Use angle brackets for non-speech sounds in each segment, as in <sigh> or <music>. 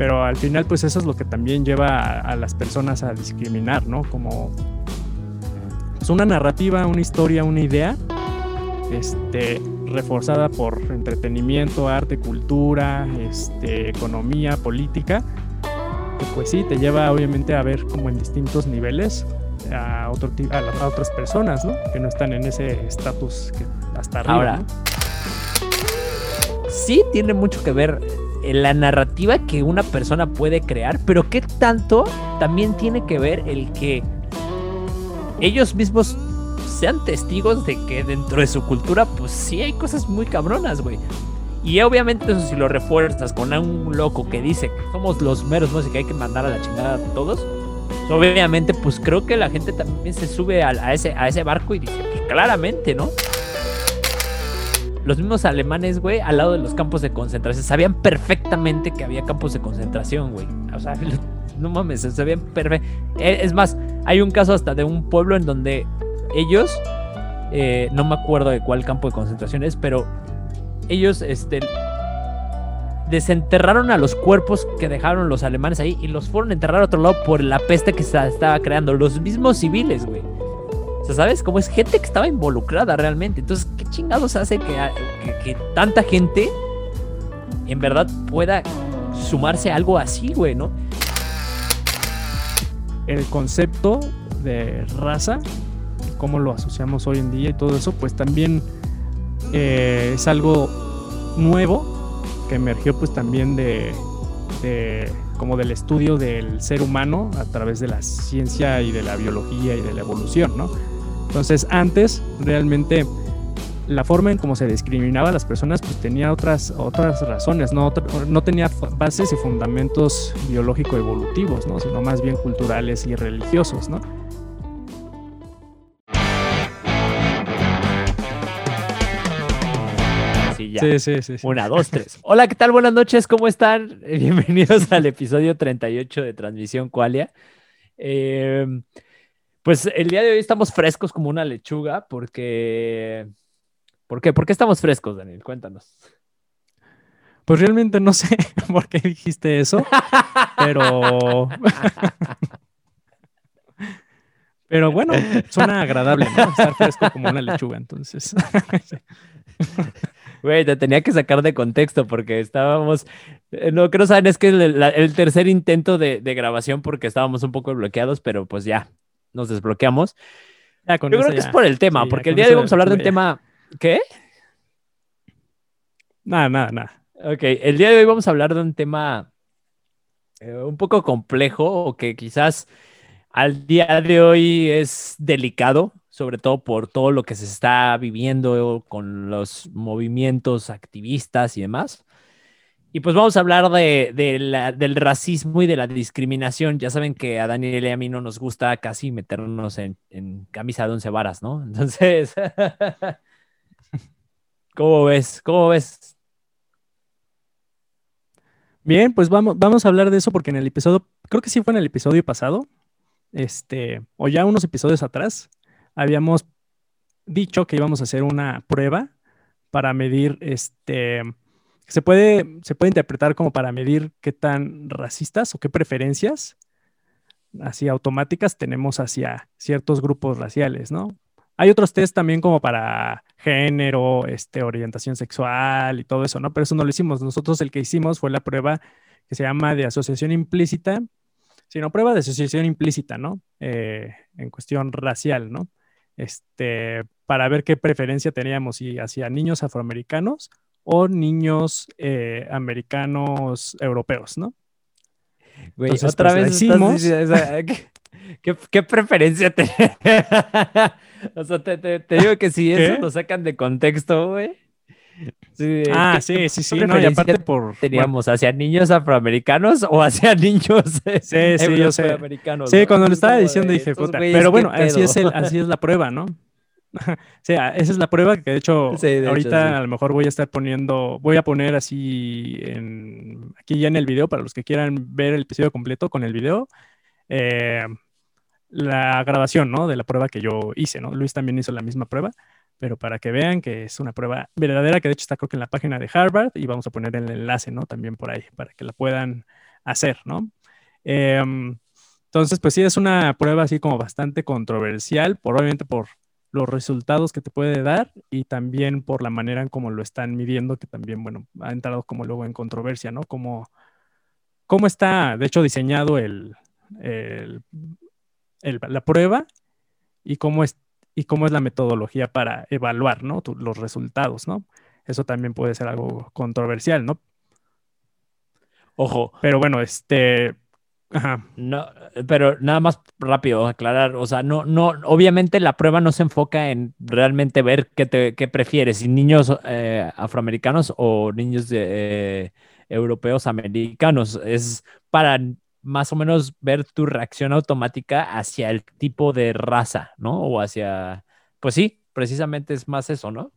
Pero al final, pues eso es lo que también lleva a, las personas a discriminar, ¿no? Como es pues, una narrativa, una historia, una idea, este, reforzada por entretenimiento, arte, cultura, este, economía, política, que pues sí, te lleva obviamente a ver como en distintos niveles a, otro, a, otras personas, ¿no? Que no están en ese estatus hasta arriba. Ahora, sí tiene mucho que ver la narrativa que una persona puede crear, pero qué tanto también tiene que ver el que ellos mismos sean testigos de que dentro de su cultura, pues sí hay cosas muy cabronas, güey. Y obviamente eso si lo refuerzas con un loco que dice que somos los meros, ¿no? Y que hay que mandar a la chingada a todos. Pues obviamente, pues creo que la gente también se sube a, ese, a ese barco y dice, pues claramente, ¿no? Los mismos alemanes, güey, al lado de los campos de concentración, sabían perfectamente que había campos de concentración, güey. O sea, <laughs> no mames, sabían perfecto. Eh, es más, hay un caso hasta de un pueblo en donde ellos, eh, no me acuerdo de cuál campo de concentración es, pero ellos este, desenterraron a los cuerpos que dejaron los alemanes ahí y los fueron a enterrar a otro lado por la peste que se estaba creando. Los mismos civiles, güey. O sea, ¿sabes? Como es gente que estaba involucrada realmente. Entonces, ¿qué chingados hace que, que tanta gente en verdad pueda sumarse a algo así, güey, ¿no? El concepto de raza cómo lo asociamos hoy en día y todo eso, pues también eh, es algo nuevo que emergió pues también de, como del estudio del ser humano a través de la ciencia y de la biología y de la evolución, ¿no? Entonces antes realmente la forma en cómo se discriminaba a las personas pues tenía otras, otras razones, no, no tenía bases y fundamentos biológico-evolutivos, ¿no? sino más bien culturales y religiosos. ¿no? Sí, sí, sí, Una, dos, tres. Hola, ¿qué tal? Buenas noches, ¿cómo están? <laughs> Bienvenidos al episodio 38 de Transmisión Qualia. Em, pues el día de hoy estamos frescos como una lechuga porque... ¿Por qué? ¿Por qué estamos frescos, Daniel? Cuéntanos. Pues realmente no sé <laughs> por qué dijiste eso, pero... <laughs> Pero bueno, suena agradable, ¿no? Estar fresco como una lechuga, entonces. Güey, te tenía que sacar de contexto porque estábamos. Eh, no, creo saben, es que el, el tercer intento de, de, grabación porque estábamos un poco bloqueados, pero pues ya nos desbloqueamos. Yo creo que es por el tema, porque el día de hoy vamos a hablar de un tema. ¿Qué? Nada, nada, nada. Ok, el día de hoy vamos a hablar de un tema eh, un poco complejo o que quizás al día de hoy es delicado sobre todo por todo lo que se está viviendo con los movimientos activistas y demás. Y pues vamos a hablar de, del racismo y de la discriminación. Ya saben que a Daniel y a mí no nos gusta casi meternos en, camisa de once varas, ¿no? <laughs> Entonces, ¿cómo ves? ¿Cómo ves? Bien, pues vamos, vamos a hablar de eso porque en el episodio, creo que sí fue en el episodio pasado, este, o ya unos episodios atrás, habíamos dicho que íbamos a hacer una prueba para medir este se puede se puede interpretar como para medir qué tan racistas o qué preferencias así automáticas tenemos hacia ciertos grupos raciales, ¿no? Hay otros test también como para género, este, orientación sexual y todo eso, ¿no? Pero eso no lo hicimos. Nosotros el que hicimos fue la prueba que se llama de asociación implícita, sino prueba de asociación implícita, ¿no? Eh, en cuestión racial, ¿no? Este, para ver qué preferencia teníamos, si hacia niños afroamericanos o niños eh, americanos europeos, ¿no? Güey, otra pues, vez hicimos. ¿qué, preferencia te... <laughs> o sea, te, digo que si eso lo sacan de contexto, güey. Ah, sí, sí, sí. No, y aparte por. Teníamos hacia niños afroamericanos o hacia <laughs> niños sí, sí, yo sé. Sí, cuando lo estaba diciendo dije, puta. Pero bueno, así es, el, así es la prueba, ¿no? <laughs> o sea, esa es la prueba que de hecho ahorita a lo mejor voy a estar poniendo, voy a poner así en, aquí ya en el video para los que quieran ver el episodio completo con el video. Eh, la grabación, ¿no? De la prueba que yo hice, ¿no? Luis también hizo la misma prueba pero para que vean que es una prueba verdadera, que de hecho está creo que en la página de Harvard y vamos a poner el enlace, ¿no? También por ahí, para que la puedan hacer, ¿no? Em, entonces, pues sí, es una prueba así como bastante controversial, probablemente por los resultados que te puede dar y también por la manera en cómo lo están midiendo, que también, bueno, ha entrado como luego en controversia, ¿no? Como, cómo está, de hecho, diseñado el, la prueba y cómo es y cómo es la metodología para evaluar, ¿no? los resultados, ¿no? Eso también puede ser algo controversial, ¿no? Ojo. Pero bueno, este, no, pero nada más rápido aclarar, o sea, no, no, obviamente la prueba no se enfoca en realmente ver qué, te, qué prefieres, si niños eh, afroamericanos o niños de, eh, europeos americanos, es para más o menos ver tu reacción automática hacia el tipo de raza, ¿no? O hacia, pues sí, precisamente es más eso, ¿no?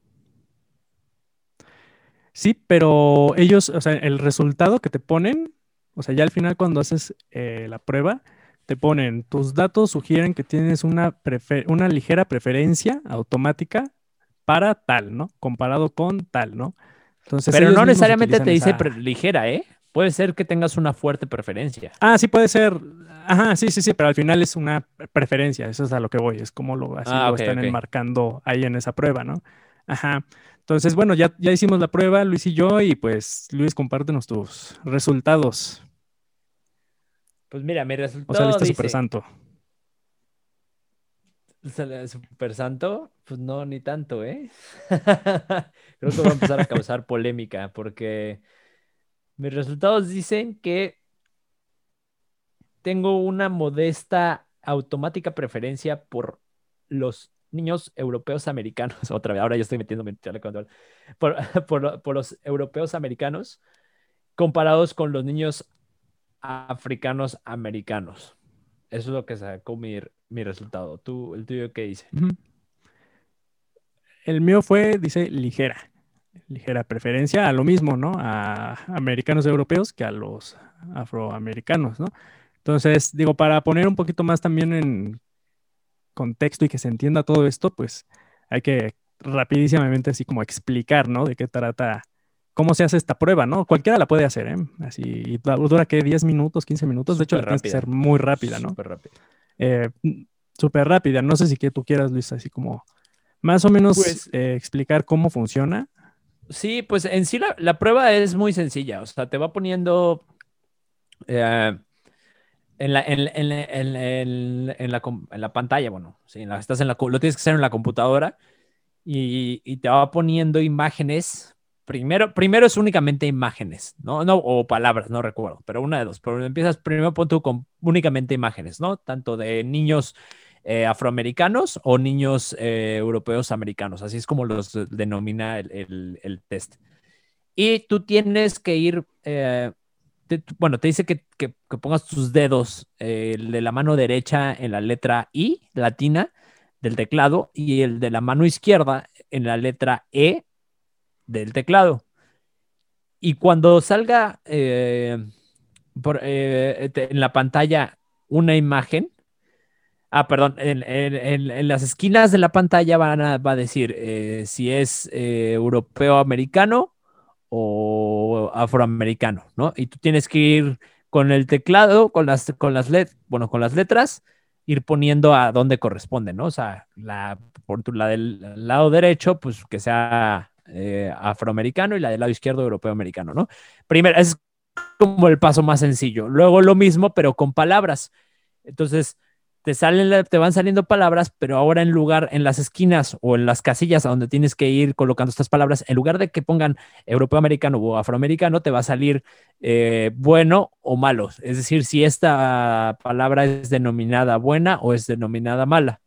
Sí, pero ellos, o sea, el resultado que te ponen o sea, ya al final cuando haces eh, la prueba, te ponen, tus datos sugieren que tienes una, una ligera preferencia automática para tal, ¿no? Comparado con tal, ¿no? Entonces, Pero no necesariamente te dice ligera, ¿eh? Puede ser que tengas una fuerte preferencia. Ah, sí, puede ser. Ajá, sí, sí, sí, pero al final es una preferencia, eso es a lo que voy, es como lo, así ah, lo están enmarcando ahí en esa prueba, ¿no? Ajá. Entonces, bueno, ya, ya hicimos la prueba, Luis y yo, y pues, Luis, compártenos tus resultados. Pues mira, mi resultado. O saliste súper santo. ¿Súper santo? Pues no, ni tanto, ¿eh? <laughs> Creo que voy a empezar a causar polémica porque mis resultados dicen que tengo una modesta automática preferencia por los niños europeos americanos. <laughs> Otra vez, ahora ya estoy metiendo por, <laughs> por, por los europeos americanos comparados con los niños africanos americanos. Eso es lo que sacó mi, mi resultado. ¿Tú, el tuyo qué dice? El mío fue, dice, ligera. Ligera preferencia a lo mismo, ¿no? A americanos europeos que a los afroamericanos, ¿no? Entonces, digo, para poner un poquito más también en contexto y que se entienda todo esto, pues hay que rapidísimamente así como explicar, ¿no? De qué trata cómo se hace esta prueba, ¿no? Cualquiera la puede hacer, ¿eh? Así, dura que 10 minutos, 15 minutos. De hecho, la tienes que ser muy rápida, ¿no? Súper rápida. Eh, súper rápida. No sé si que tú quieras, Luis, así como más o menos pues eh, explicar cómo funciona. Sí, pues en sí la, prueba es muy sencilla. O sea, te va poniendo eh, en, la, en, la, pantalla, bueno, estás en la, lo tienes que hacer en la computadora y, y te va poniendo imágenes Primero, primero es únicamente imágenes, ¿no? no o palabras, no recuerdo, pero una de dos. Pero empiezas primero pon tú con únicamente imágenes, ¿no? Tanto de niños eh, afroamericanos o niños eh, europeos americanos. Así es como los denomina el, test. Y tú tienes que ir, eh, bueno, te dice que, que, pongas tus dedos el de la mano derecha en la letra I latina del teclado y el de la mano izquierda en la letra E del teclado. Y cuando salga eh, por, eh, en la pantalla una imagen, ah, perdón, en, las esquinas de la pantalla van a, va a decir eh, si es europeo americano o afroamericano, ¿no? Y tú tienes que ir con el teclado, con las, con las, bueno, con las letras, ir poniendo a dónde corresponde, ¿no? O sea, la, por la del lado derecho, pues que sea eh, afroamericano y la del lado izquierdo europeo americano, ¿no? Primero, es como el paso más sencillo. Luego lo mismo, pero con palabras. Entonces, te, salen, te van saliendo palabras, pero ahora en lugar, en las esquinas o en las casillas a donde tienes que ir colocando estas palabras, en lugar de que pongan europeo americano o afroamericano, te va a salir eh, bueno o malo. Es decir, si esta palabra es denominada buena o es denominada mala.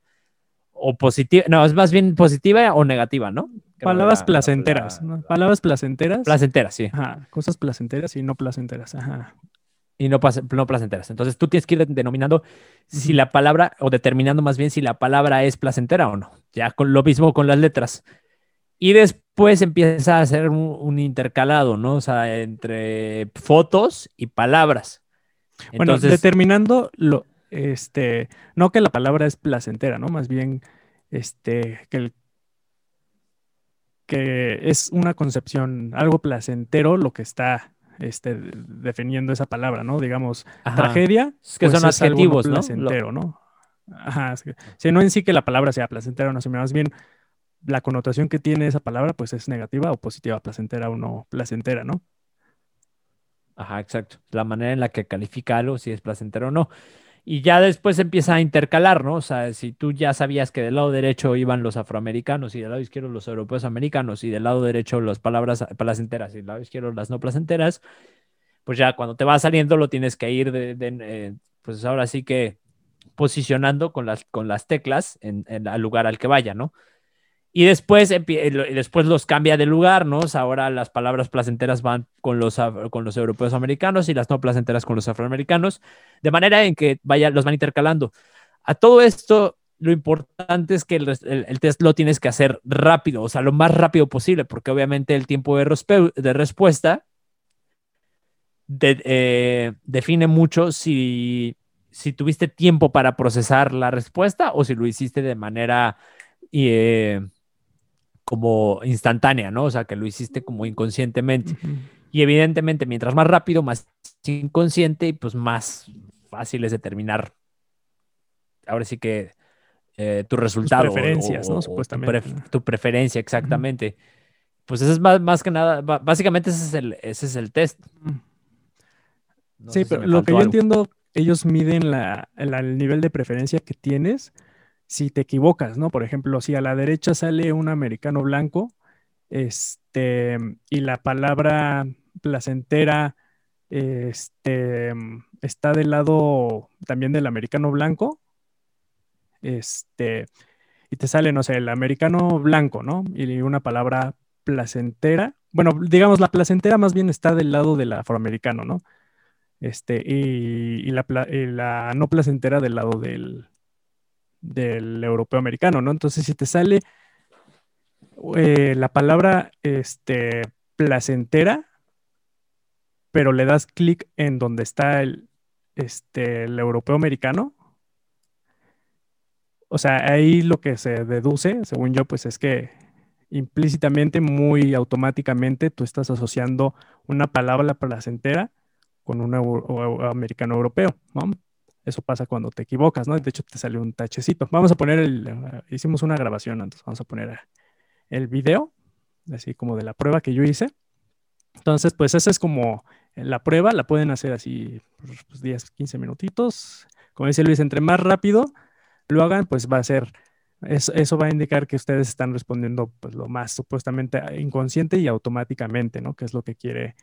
O positiva, no, es más bien positiva o negativa, ¿no? Palabras placenteras, Palabras placenteras. Placenteras, sí. Ajá, cosas placenteras y no placenteras, ajá. Y no, no placenteras. Entonces tú tienes que ir denominando si la palabra, o determinando más bien si la palabra es placentera o no. Ya con lo mismo con las letras. Y después empieza a hacer un, intercalado, ¿no? O sea, entre fotos y palabras. Bueno, determinando lo, este, no que la palabra es placentera, ¿no? Más bien, este, que el que es una concepción, algo placentero lo que está este, definiendo esa palabra, ¿no? Digamos, Ajá. tragedia. Es que pues, son es algo adjetivos, ¿no? placentero, ¿no? Ajá. es que- sí, no en sí que la palabra sea placentera o no, sino más bien la connotación que tiene esa palabra, pues es negativa o positiva, placentera o no placentera, ¿no? Ajá, exacto. La manera en la que califica algo, si es placentero o no. Y ya después empieza a intercalar, ¿no? O sea, si tú ya sabías que del lado derecho iban los afroamericanos y del lado izquierdo los europeos americanos y del lado derecho las palabras placenteras y del lado izquierdo las no placenteras, pues ya cuando te va saliendo lo tienes que ir de, de, eh, pues ahora sí que posicionando con las, con las teclas en, en al lugar al que vaya, ¿no? Y después, y después los cambia de lugar, ¿no? Ahora las palabras placenteras van con los, con los europeos americanos y las no placenteras con los afroamericanos, de manera en que vaya, los van intercalando. A todo esto, lo importante es que el, el- el test lo tienes que hacer rápido, o sea, lo más rápido posible, porque obviamente el tiempo de, de respuesta de- eh, define mucho si, si tuviste tiempo para procesar la respuesta o si lo hiciste de manera eh, como instantánea, ¿no? O sea, que lo hiciste como inconscientemente. Y evidentemente, mientras más rápido, más inconsciente y pues más fácil es determinar, ahora sí que eh, tu resultado. o- preferencias, o- ¿no? o tu Supuestamente. pref- Tu, preferencia, exactamente. Pues eso es más, más que nada, básicamente ese es el, ese es el test. No sí, si pero lo que yo algo. entiendo, ellos miden la, la- el nivel de preferencia que tienes si te equivocas, ¿no? Por ejemplo, si a la derecha sale un americano blanco, este, y la palabra placentera, este, está del lado también del americano blanco, este, y te sale, no sé, el americano blanco, ¿no? Y una palabra placentera. Bueno, digamos, la placentera más bien está del lado del afroamericano, ¿no? Este, y, la, y la no placentera del lado del, del europeo americano, ¿no? Entonces, si te sale eh, la palabra este, placentera, pero le das clic en donde está el, este, el europeo americano, o sea, ahí lo que se deduce, según yo, pues es que implícitamente, muy automáticamente, tú estás asociando una palabra placentera con un americano europeo, ¿no? Eso pasa cuando te equivocas, ¿no? De hecho, te sale un tachecito. Vamos a poner el, eh, hicimos una grabación antes, vamos a poner eh, el video, así como de la prueba que yo hice. Entonces, pues esa es como la prueba, la pueden hacer así, pues 10, 15 minutitos. Como dice Luis, entre más rápido lo hagan, pues va a ser, es- eso va a indicar que ustedes están respondiendo pues lo más supuestamente inconsciente y automáticamente, ¿no? Que es lo que quiere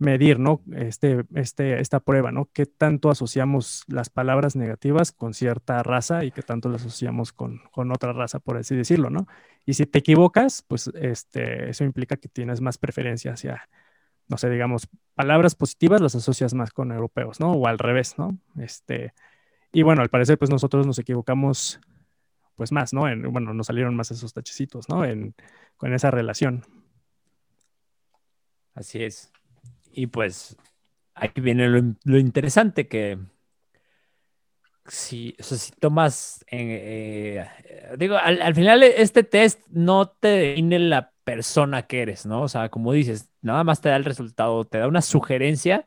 medir, ¿no? Este, este, esta prueba, ¿no? ¿Qué tanto asociamos las palabras negativas con cierta raza y qué tanto las asociamos con, con otra raza, por así decirlo, ¿no? Y si te equivocas, pues este, eso implica que tienes más preferencia hacia, no sé, digamos, palabras positivas las asocias más con europeos, ¿no? O al revés, ¿no? Este, y bueno, al parecer, pues nosotros nos equivocamos, pues más, ¿no? En, bueno, nos salieron más esos tachecitos, ¿no? En, con esa relación. Así es. Y pues aquí viene lo, interesante que si, o sea, tomas, eh, digo, al, al final este test no te define la persona que eres, ¿no? O sea, como dices, nada más te da el resultado, te da una sugerencia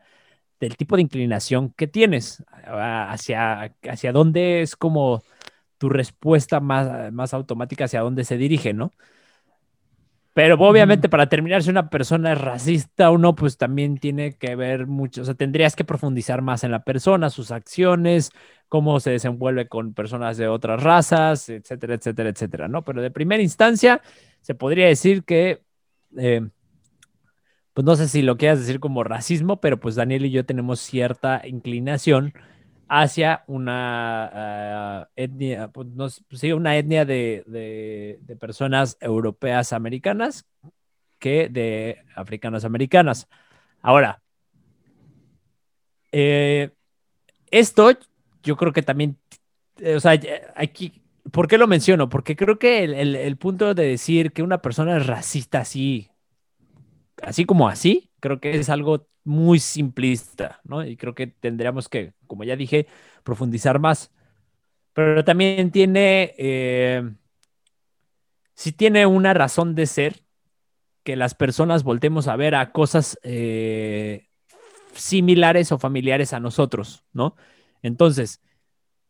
del tipo de inclinación que tienes, hacia, hacia dónde es como tu respuesta más, más automática, hacia dónde se dirige, ¿no? Pero obviamente para terminar si una persona es racista o no, pues también tiene que ver mucho, o sea, tendrías que profundizar más en la persona, sus acciones, cómo se desenvuelve con personas de otras razas, etcétera, etcétera, etcétera, ¿no? Pero de primera instancia se podría decir que, eh, pues no sé si lo quieras decir como racismo, pero pues Daniel y yo tenemos cierta inclinación hacia una uh, etnia, pues, no, pues, una etnia de, de, personas europeas americanas que de africanas americanas. Ahora, eh, esto yo creo que también, o sea, aquí, ¿por qué lo menciono? Porque creo que el, el, el punto de decir que una persona es racista así, así como así, creo que es algo muy simplista, ¿no? Y creo que tendríamos que, como ya dije, profundizar más. Pero también tiene, eh, sí tiene una razón de ser que las personas voltemos a ver a cosas eh, similares o familiares a nosotros, ¿no? Entonces,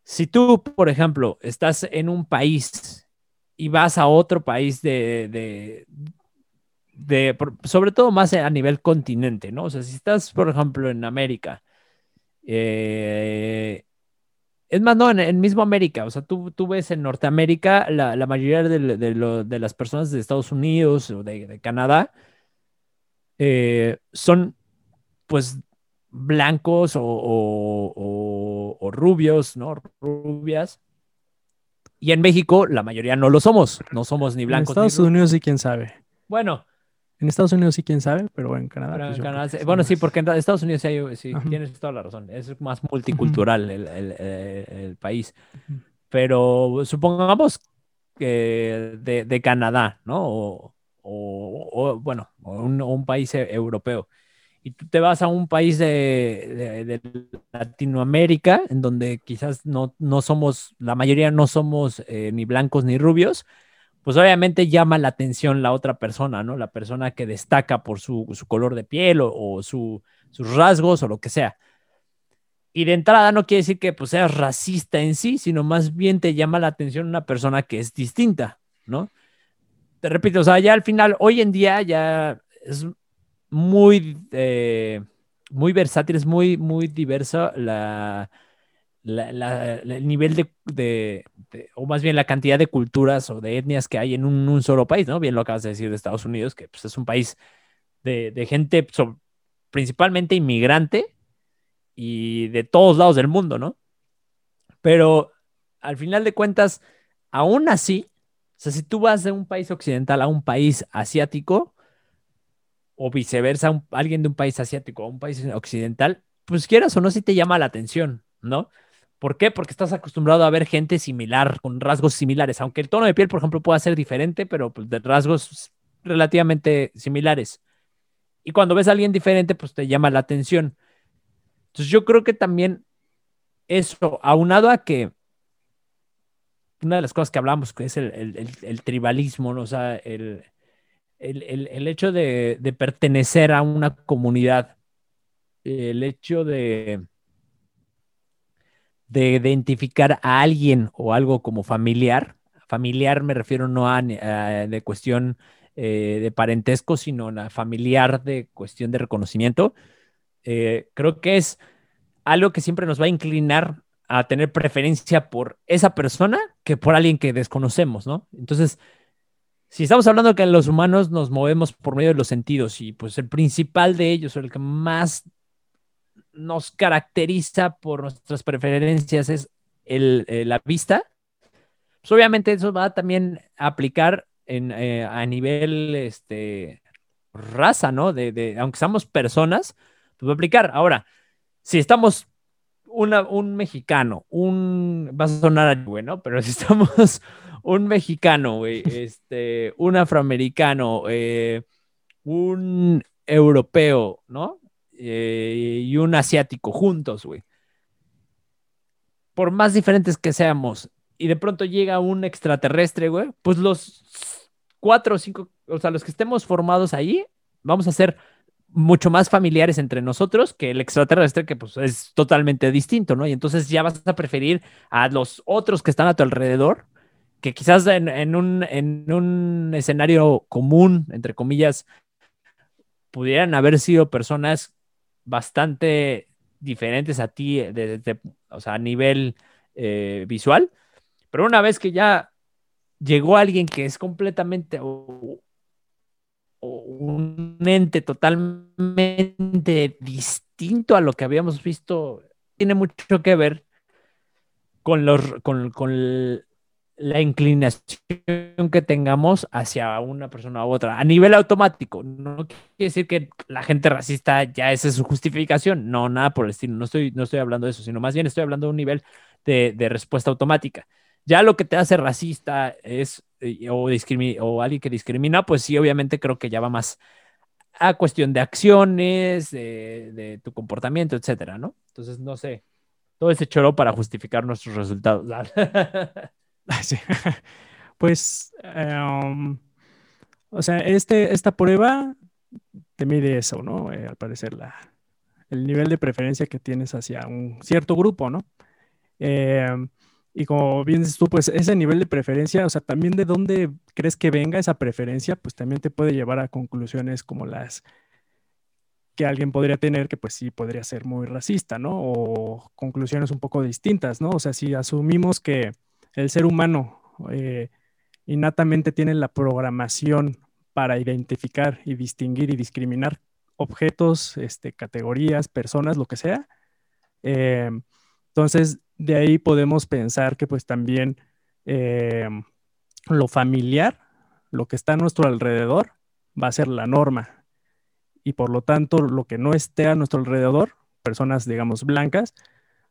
si tú, por ejemplo, estás en un país y vas a otro país de, de, sobre todo más a nivel continente, ¿no? O sea, si estás, por ejemplo, en América, eh, es más, no, en, mismo América, o sea, tú, tú ves en Norteamérica la, mayoría de, las personas de Estados Unidos o de, Canadá eh, son, pues, blancos o, rubios, ¿no? Rubias. Y en México la mayoría no lo somos, no somos ni blancos. En Estados Unidos sí, quién sabe. Bueno. En Estados Unidos sí, quién sabe, pero en Canadá. Pues, bueno, sí, porque en Estados Unidos sí, tienes toda la razón. Es más multicultural el, país. Pero supongamos que de, Canadá, ¿no? O, bueno, un, un país e, europeo y tú te vas a un país de, Latinoamérica, en donde quizás no, no, somos, la mayoría no somos eh, ni blancos ni rubios, pues obviamente llama la atención la otra persona, ¿no? La persona que destaca por su, color de piel o, sus rasgos o lo que sea. Y de entrada no quiere decir que pues, seas racista en sí, sino más bien te llama la atención una persona que es distinta, ¿no? Te repito, o sea, ya al final, hoy en día ya es muy, eh, muy versátil, es muy, muy diversa la, el nivel de, o más bien la cantidad de culturas o de etnias que hay en un, solo país, ¿no? Bien lo acabas de decir de Estados Unidos, que pues, es un país de, gente principalmente inmigrante y de todos lados del mundo, ¿no? Pero al final de cuentas, aún así, o sea, si tú vas de un país occidental a un país asiático, o viceversa, alguien de un país asiático a un país occidental, pues quieras o no, si te llama la atención, ¿no? ¿Por qué? Porque estás acostumbrado a ver gente similar, con rasgos similares, aunque el tono de piel, por ejemplo, pueda ser diferente, pero pues, de rasgos relativamente similares. Y cuando ves a alguien diferente, pues te llama la atención. Entonces yo creo que también eso, aunado a que una de las cosas que hablamos, que es el, tribalismo, ¿no? o sea, el, el, hecho de, pertenecer a una comunidad, el hecho de, de identificar a alguien o algo como familiar, familiar me refiero no a, de cuestión eh, de parentesco, sino a familiar de cuestión de reconocimiento, eh, creo que es algo que siempre nos va a inclinar a tener preferencia por esa persona que por alguien que desconocemos, ¿no? Entonces, si estamos hablando que los humanos nos movemos por medio de los sentidos y pues el principal de ellos, o el que más nos caracteriza por nuestras preferencias es el, eh, la vista, pues obviamente eso va también a aplicar en, eh, a nivel este, raza, ¿no? De, aunque seamos personas, pues va a aplicar. Ahora, si estamos un mexicano, un, va a sonar bueno, pero si estamos <laughs> un mexicano, este, un afroamericano, eh, un europeo, ¿no? Eh, y un asiático juntos, güey. Por más diferentes que seamos, y de pronto llega un extraterrestre, güey, pues los cuatro o cinco, o sea, los que estemos formados ahí, vamos a ser mucho más familiares entre nosotros que el extraterrestre, que pues es totalmente distinto, ¿no? Y entonces ya vas a preferir a los otros que están a tu alrededor que quizás en, un, escenario común, entre comillas, pudieran haber sido personas bastante diferentes a ti, o sea, a nivel eh, visual, pero una vez que ya llegó alguien que es completamente un ente totalmente distinto a lo que habíamos visto, tiene mucho que ver con, los, con la inclinación que tengamos hacia una persona u otra a nivel automático. No quiere decir que la gente racista ya esa es su justificación. No, nada por el estilo. No estoy, no estoy hablando de eso, sino más bien estoy hablando de un nivel de, respuesta automática. Ya lo que te hace racista es eh, o, o alguien que discrimina, pues sí, obviamente creo que ya va más a cuestión de acciones, de, de tu comportamiento, etcétera, ¿no? Entonces, no sé, todo ese choro para justificar nuestros resultados. <laughs> <laughs> Pues, em, o sea, este, esta prueba te mide eso, ¿no? Eh, al parecer, la, el nivel de preferencia que tienes hacia un cierto grupo, ¿no? Em, y como bien dices tú, pues ese nivel de preferencia, o sea, también de dónde crees que venga esa preferencia, pues también te puede llevar a conclusiones como las que alguien podría tener, que pues sí podría ser muy racista, ¿no? O conclusiones un poco distintas, ¿no? O sea, si asumimos que el ser humano eh, innatamente tiene la programación para identificar y distinguir y discriminar objetos, este, categorías, personas, lo que sea, eh, entonces de ahí podemos pensar que pues también eh, lo familiar, lo que está a nuestro alrededor, va a ser la norma y por lo tanto lo que no esté a nuestro alrededor, personas, digamos, blancas,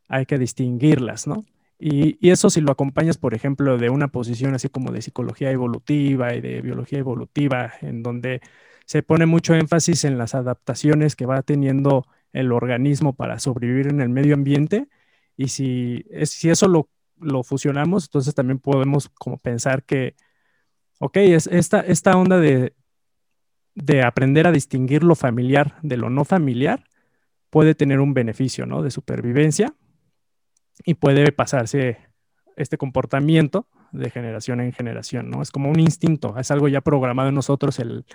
hay que distinguirlas, ¿no? Y, eso si lo acompañas, por ejemplo, de una posición así como de psicología evolutiva y de biología evolutiva, en donde se pone mucho énfasis en las adaptaciones que va teniendo el organismo para sobrevivir en el medio ambiente, y si, si eso lo, lo fusionamos, entonces también podemos como pensar que, ok, es esta, esta onda de de aprender a distinguir lo familiar de lo no familiar puede tener un beneficio, ¿no? De supervivencia y puede pasarse este comportamiento de generación en generación, ¿no? Es como un instinto, es algo ya programado en nosotros el,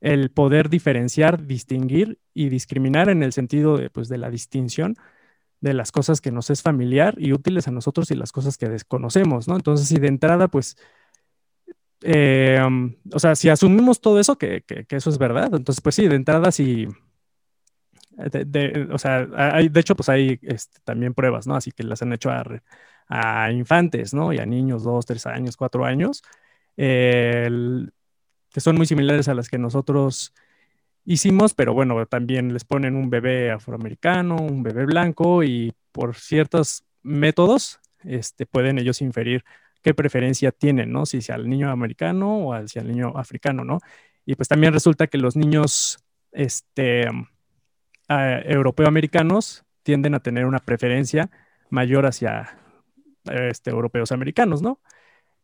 el poder diferenciar, distinguir y discriminar en el sentido de, pues, de la distinción de las cosas que nos es familiar y útiles a nosotros y las cosas que desconocemos, ¿no? Entonces, si de entrada, pues, eh, o sea, si asumimos todo eso, que, eso es verdad, entonces pues sí, de entrada sí, de, o sea, hay, de hecho pues hay este, también pruebas, ¿no? Así que las han hecho a, infantes, ¿no? Y a niños, dos, tres años, cuatro años, que son muy similares a las que nosotros hicimos, pero bueno, también les ponen un bebé afroamericano, un bebé blanco y por ciertos métodos, este, pueden ellos inferir qué preferencia tienen, ¿no? Si hacia el niño americano o hacia el niño africano, ¿no? Y pues también resulta que los niños este, europeo-americanos tienden a tener una preferencia mayor hacia este, europeos americanos, ¿no?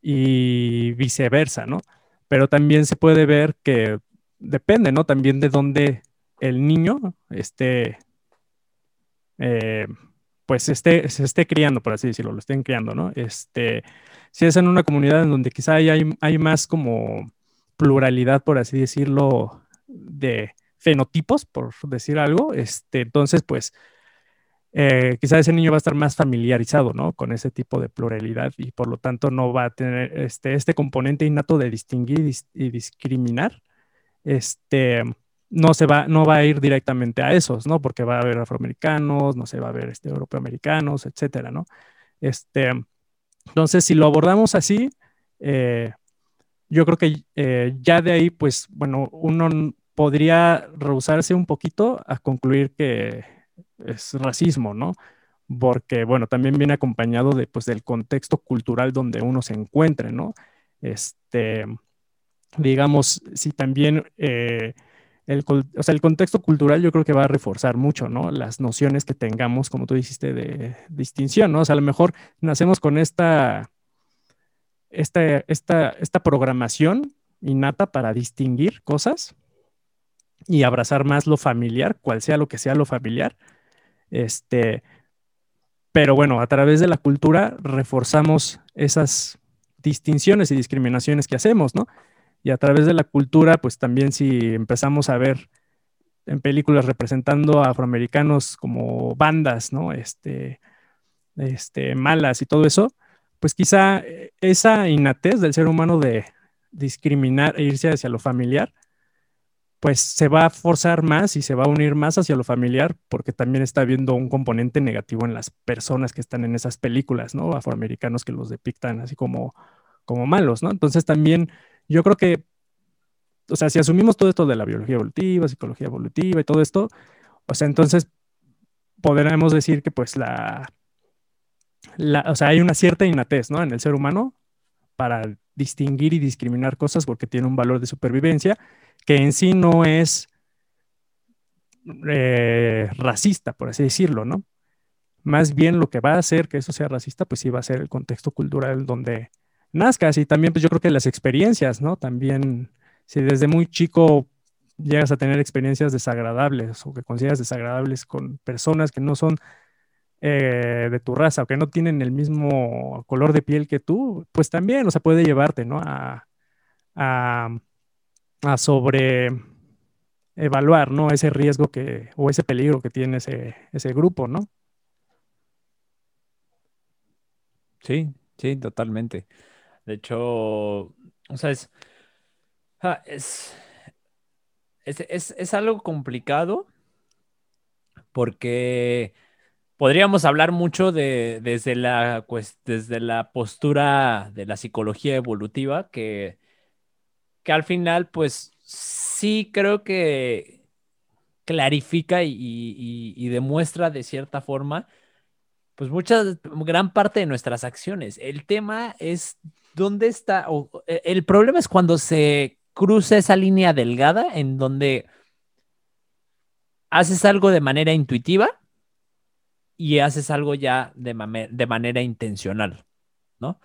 Y viceversa, ¿no? Pero también se puede ver que depende, ¿no? También de dónde el niño esté, eh, pues esté, se esté criando, por así decirlo, lo estén criando, ¿no? Este, si es en una comunidad en donde quizá hay, hay más como pluralidad, por así decirlo, de fenotipos, por decir algo, este, entonces pues eh, quizá ese niño va a estar más familiarizado, ¿no? Con ese tipo de pluralidad y por lo tanto no va a tener este, este componente innato de distinguir y, discriminar, este, no se va, no va a ir directamente a esos, ¿no? Porque va a haber afroamericanos, no se va a ver este, europeoamericanos, etcétera, ¿no? Este, entonces, si lo abordamos así, eh, yo creo que eh, ya de ahí, pues, bueno, uno podría rehusarse un poquito a concluir que es racismo, ¿no? Porque, bueno, también viene acompañado de, pues, del contexto cultural donde uno se encuentre, ¿no? Este, digamos, si también eh, el, o sea, el contexto cultural yo creo que va a reforzar mucho, ¿no? Las nociones que tengamos, como tú dijiste, de distinción, ¿no? O sea, a lo mejor nacemos con esta, esta, esta, esta programación innata para distinguir cosas y abrazar más lo familiar, cual sea lo que sea lo familiar. Este, pero bueno, a través de la cultura reforzamos esas distinciones y discriminaciones que hacemos, ¿no? Y a través de la cultura, pues también si empezamos a ver en películas representando a afroamericanos como bandas, ¿no? Este, este, malas y todo eso, pues quizá esa innatez del ser humano de discriminar e irse hacia lo familiar, pues se va a forzar más y se va a unir más hacia lo familiar porque también está viendo un componente negativo en las personas que están en esas películas, ¿no? Afroamericanos que los depictan así como, como malos, ¿no? Entonces también yo creo que, o sea, si asumimos todo esto de la biología evolutiva, psicología evolutiva y todo esto, o sea, entonces podremos decir que pues la, la, o sea, hay una cierta innatez, ¿no? En el ser humano para distinguir y discriminar cosas porque tiene un valor de supervivencia que en sí no es eh, racista, por así decirlo, ¿no? Más bien lo que va a hacer que eso sea racista, pues sí va a ser el contexto cultural donde nazcas y también pues yo creo que las experiencias, ¿no? También si desde muy chico llegas a tener experiencias desagradables o que consideras desagradables con personas que no son eh, de tu raza o que no tienen el mismo color de piel que tú, pues también, o sea, puede llevarte, ¿no? A, a, a sobre evaluar, ¿no? Ese riesgo que, o ese peligro que tiene ese, ese grupo, ¿no? Sí, sí, totalmente. De hecho, o sea, es, ah, es, es, algo complicado porque podríamos hablar mucho de, desde, la, pues, desde la postura de la psicología evolutiva, que, que al final, pues sí creo que clarifica y, demuestra de cierta forma, pues mucha, gran parte de nuestras acciones. El tema es dónde está, e, el problema es cuando se cruza esa línea delgada en donde haces algo de manera intuitiva y haces algo ya de, de manera intencional, ¿no?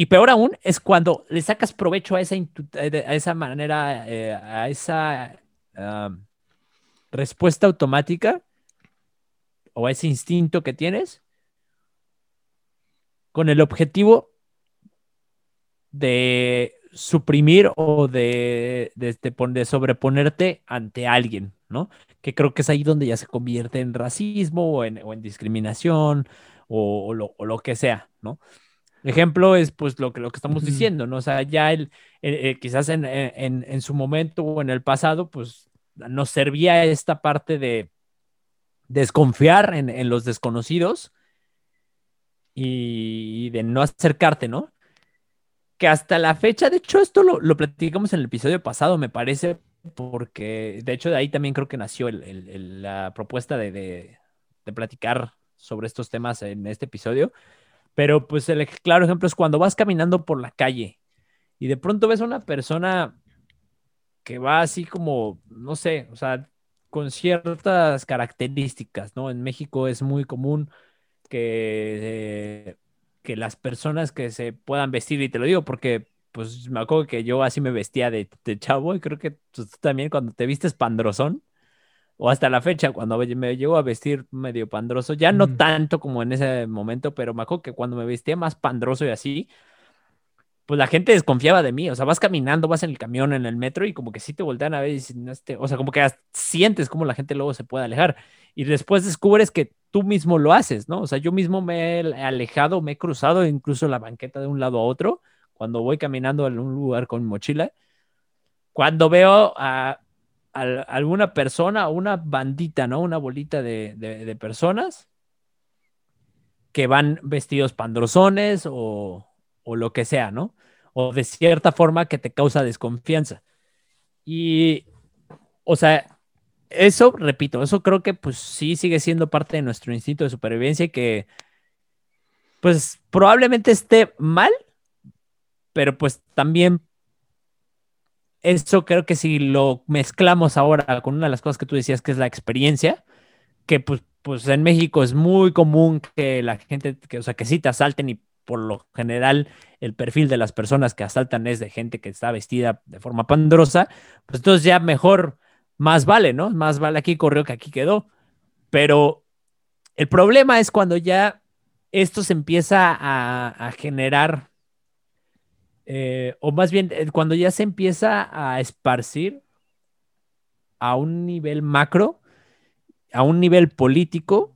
Y peor aún es cuando le sacas provecho a esa, a esa manera, eh, a esa respuesta automática o a ese instinto que tienes con el objetivo de suprimir o de, de, sobreponerte ante alguien, ¿no? Que creo que es ahí donde ya se convierte en racismo o en, discriminación o, lo, o, lo, que sea, ¿no? Ejemplo es pues lo que, lo que estamos diciendo, ¿no? O sea, ya el, eh, quizás en, en, su momento o en el pasado, pues nos servía esta parte de desconfiar en, los desconocidos y de no acercarte, ¿no? Que hasta la fecha, de hecho, esto lo, lo platicamos en el episodio pasado, me parece, porque de hecho de ahí también creo que nació la propuesta de, de, de platicar sobre estos temas en este episodio pero pues el claro ejemplo es cuando vas caminando por la calle y de pronto ves a una persona que va así como, no sé, o sea, con ciertas características, ¿no? En México es muy común que, que las personas que se puedan vestir, y te lo digo porque pues me acuerdo que yo así me vestía de, de chavo y creo que tú también cuando te vistes pandrosón, o hasta la fecha, cuando me llego a vestir medio pandroso, ya no tanto como en ese momento, pero me acuerdo que cuando me vestía más pandroso y así, pues la gente desconfiaba de mí, o sea, vas caminando, vas en el camión, en el metro y como que sí te voltean a ver y dicen, este, o sea, como que sientes como la gente luego se puede alejar y después descubres que tú mismo lo haces, ¿no? O sea, yo mismo me he alejado, me he cruzado incluso la banqueta de un lado a otro cuando voy caminando en un lugar con mi mochila. Cuando veo a alguna persona una bandita, ¿no? Una bolita de, personas que van vestidos pandrosones o, o, lo que sea, ¿no? O de cierta forma que te causa desconfianza. Y, o sea, eso, repito, eso creo que pues sí sigue siendo parte de nuestro instinto de supervivencia y que pues probablemente esté mal, pero pues también eso creo que si lo mezclamos ahora con una de las cosas que tú decías, que es la experiencia, que pues, pues en México es muy común que la gente, que, o sea, que sí te asalten y por lo general el perfil de las personas que asaltan es de gente que está vestida de forma pandrosa, pues entonces ya mejor, más vale, ¿no? Más vale aquí corrió que aquí quedó. Pero el problema es cuando ya esto se empieza a generar eh, o más bien eh, cuando ya se empieza a esparcir a un nivel macro, a un nivel político,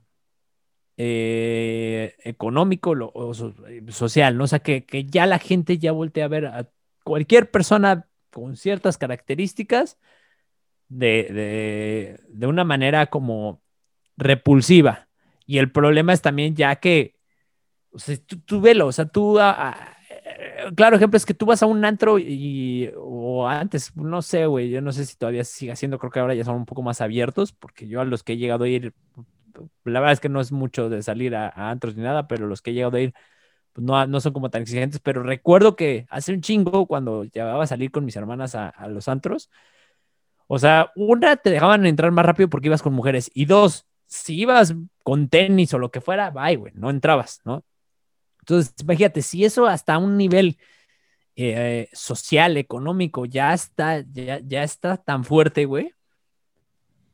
eh, económico o social, ¿no? O sea, que, ya la gente ya voltea a ver a cualquier persona con ciertas características de, una manera como repulsiva. Y el problema es también ya que, o sea, tú, velo, o sea, tú claro ejemplo es que tú vas a un antro y, o antes, no sé, güey, yo no sé si todavía sigue haciendo, creo que ahora ya son un poco más abiertos, porque yo a los que he llegado a ir, la verdad es que no es mucho de salir a, antros ni nada, pero los que he llegado a ir, pues no, no son como tan exigentes, pero recuerdo que hace un chingo, cuando llevaba a salir con mis hermanas a, a los antros, o sea, una, te dejaban entrar más rápido porque ibas con mujeres, y dos, si ibas con tenis o lo que fuera, bye, güey, no entrabas, ¿no? Entonces, imagínate, si eso hasta un nivel eh, social, económico, ya está, ya, ya está tan fuerte, güey.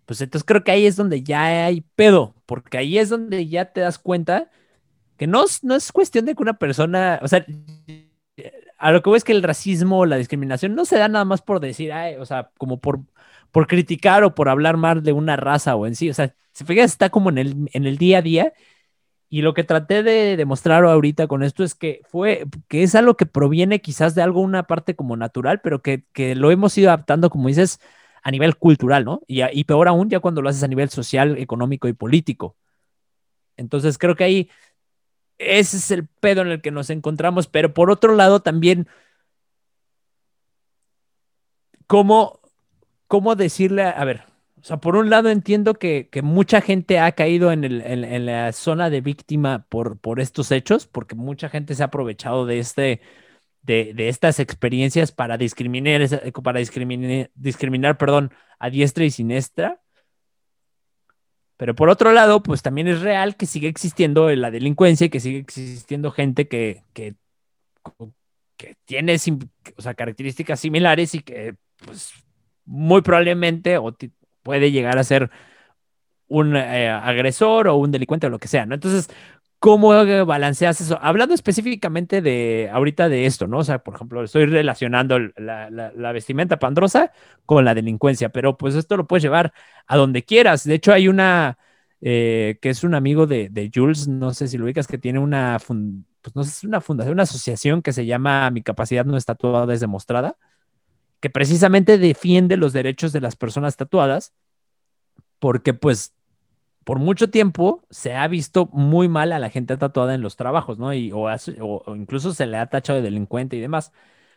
Pues entonces creo que ahí es donde ya hay pedo, porque ahí es donde ya te das cuenta que no, no es cuestión de que una persona, o sea, a lo que veo es que el racismo o la discriminación no se da nada más por decir, o sea, como por, por criticar o por hablar mal de una raza o en sí, o sea, si fijas, está como en el, en el día a día y lo que traté de demostrar ahorita con esto es que fue, que es algo que proviene quizás de algo, una parte como natural, pero que, lo hemos ido adaptando, como dices, a nivel cultural, ¿no? Y, peor aún ya cuando lo haces a nivel social, económico y político. Entonces creo que ahí ese es el pedo en el que nos encontramos, pero por otro lado también, ¿cómo, cómo decirle, a ver, o sea, por un lado entiendo que, mucha gente ha caído en, el, en, la zona de víctima por, por estos hechos, porque mucha gente se ha aprovechado de, este, de, estas experiencias para discriminar, para discriminar, discriminar perdón, a diestra y siniestra. Pero por otro lado, pues también es real que sigue existiendo la delincuencia y que sigue existiendo gente que, que, que tiene o sea, características similares y que pues muy probablemente o puede llegar a ser un eh, agresor o un delincuente o lo que sea, ¿no? Entonces, ¿cómo balanceas eso? Hablando específicamente de ahorita de esto, ¿no? O sea, por ejemplo, estoy relacionando la, vestimenta pandrosa con la delincuencia, pero pues esto lo puedes llevar a donde quieras. De hecho, hay una eh, que es un amigo de, Jules, no sé si lo ubicas, que tiene una, pues no sé, una fundación, una asociación que se llama Mi capacidad no está tatuada es demostrada que precisamente defiende los derechos de las personas tatuadas, porque pues por mucho tiempo se ha visto muy mal a la gente tatuada en los trabajos, ¿no? Y, o, incluso se le ha tachado de delincuente y demás,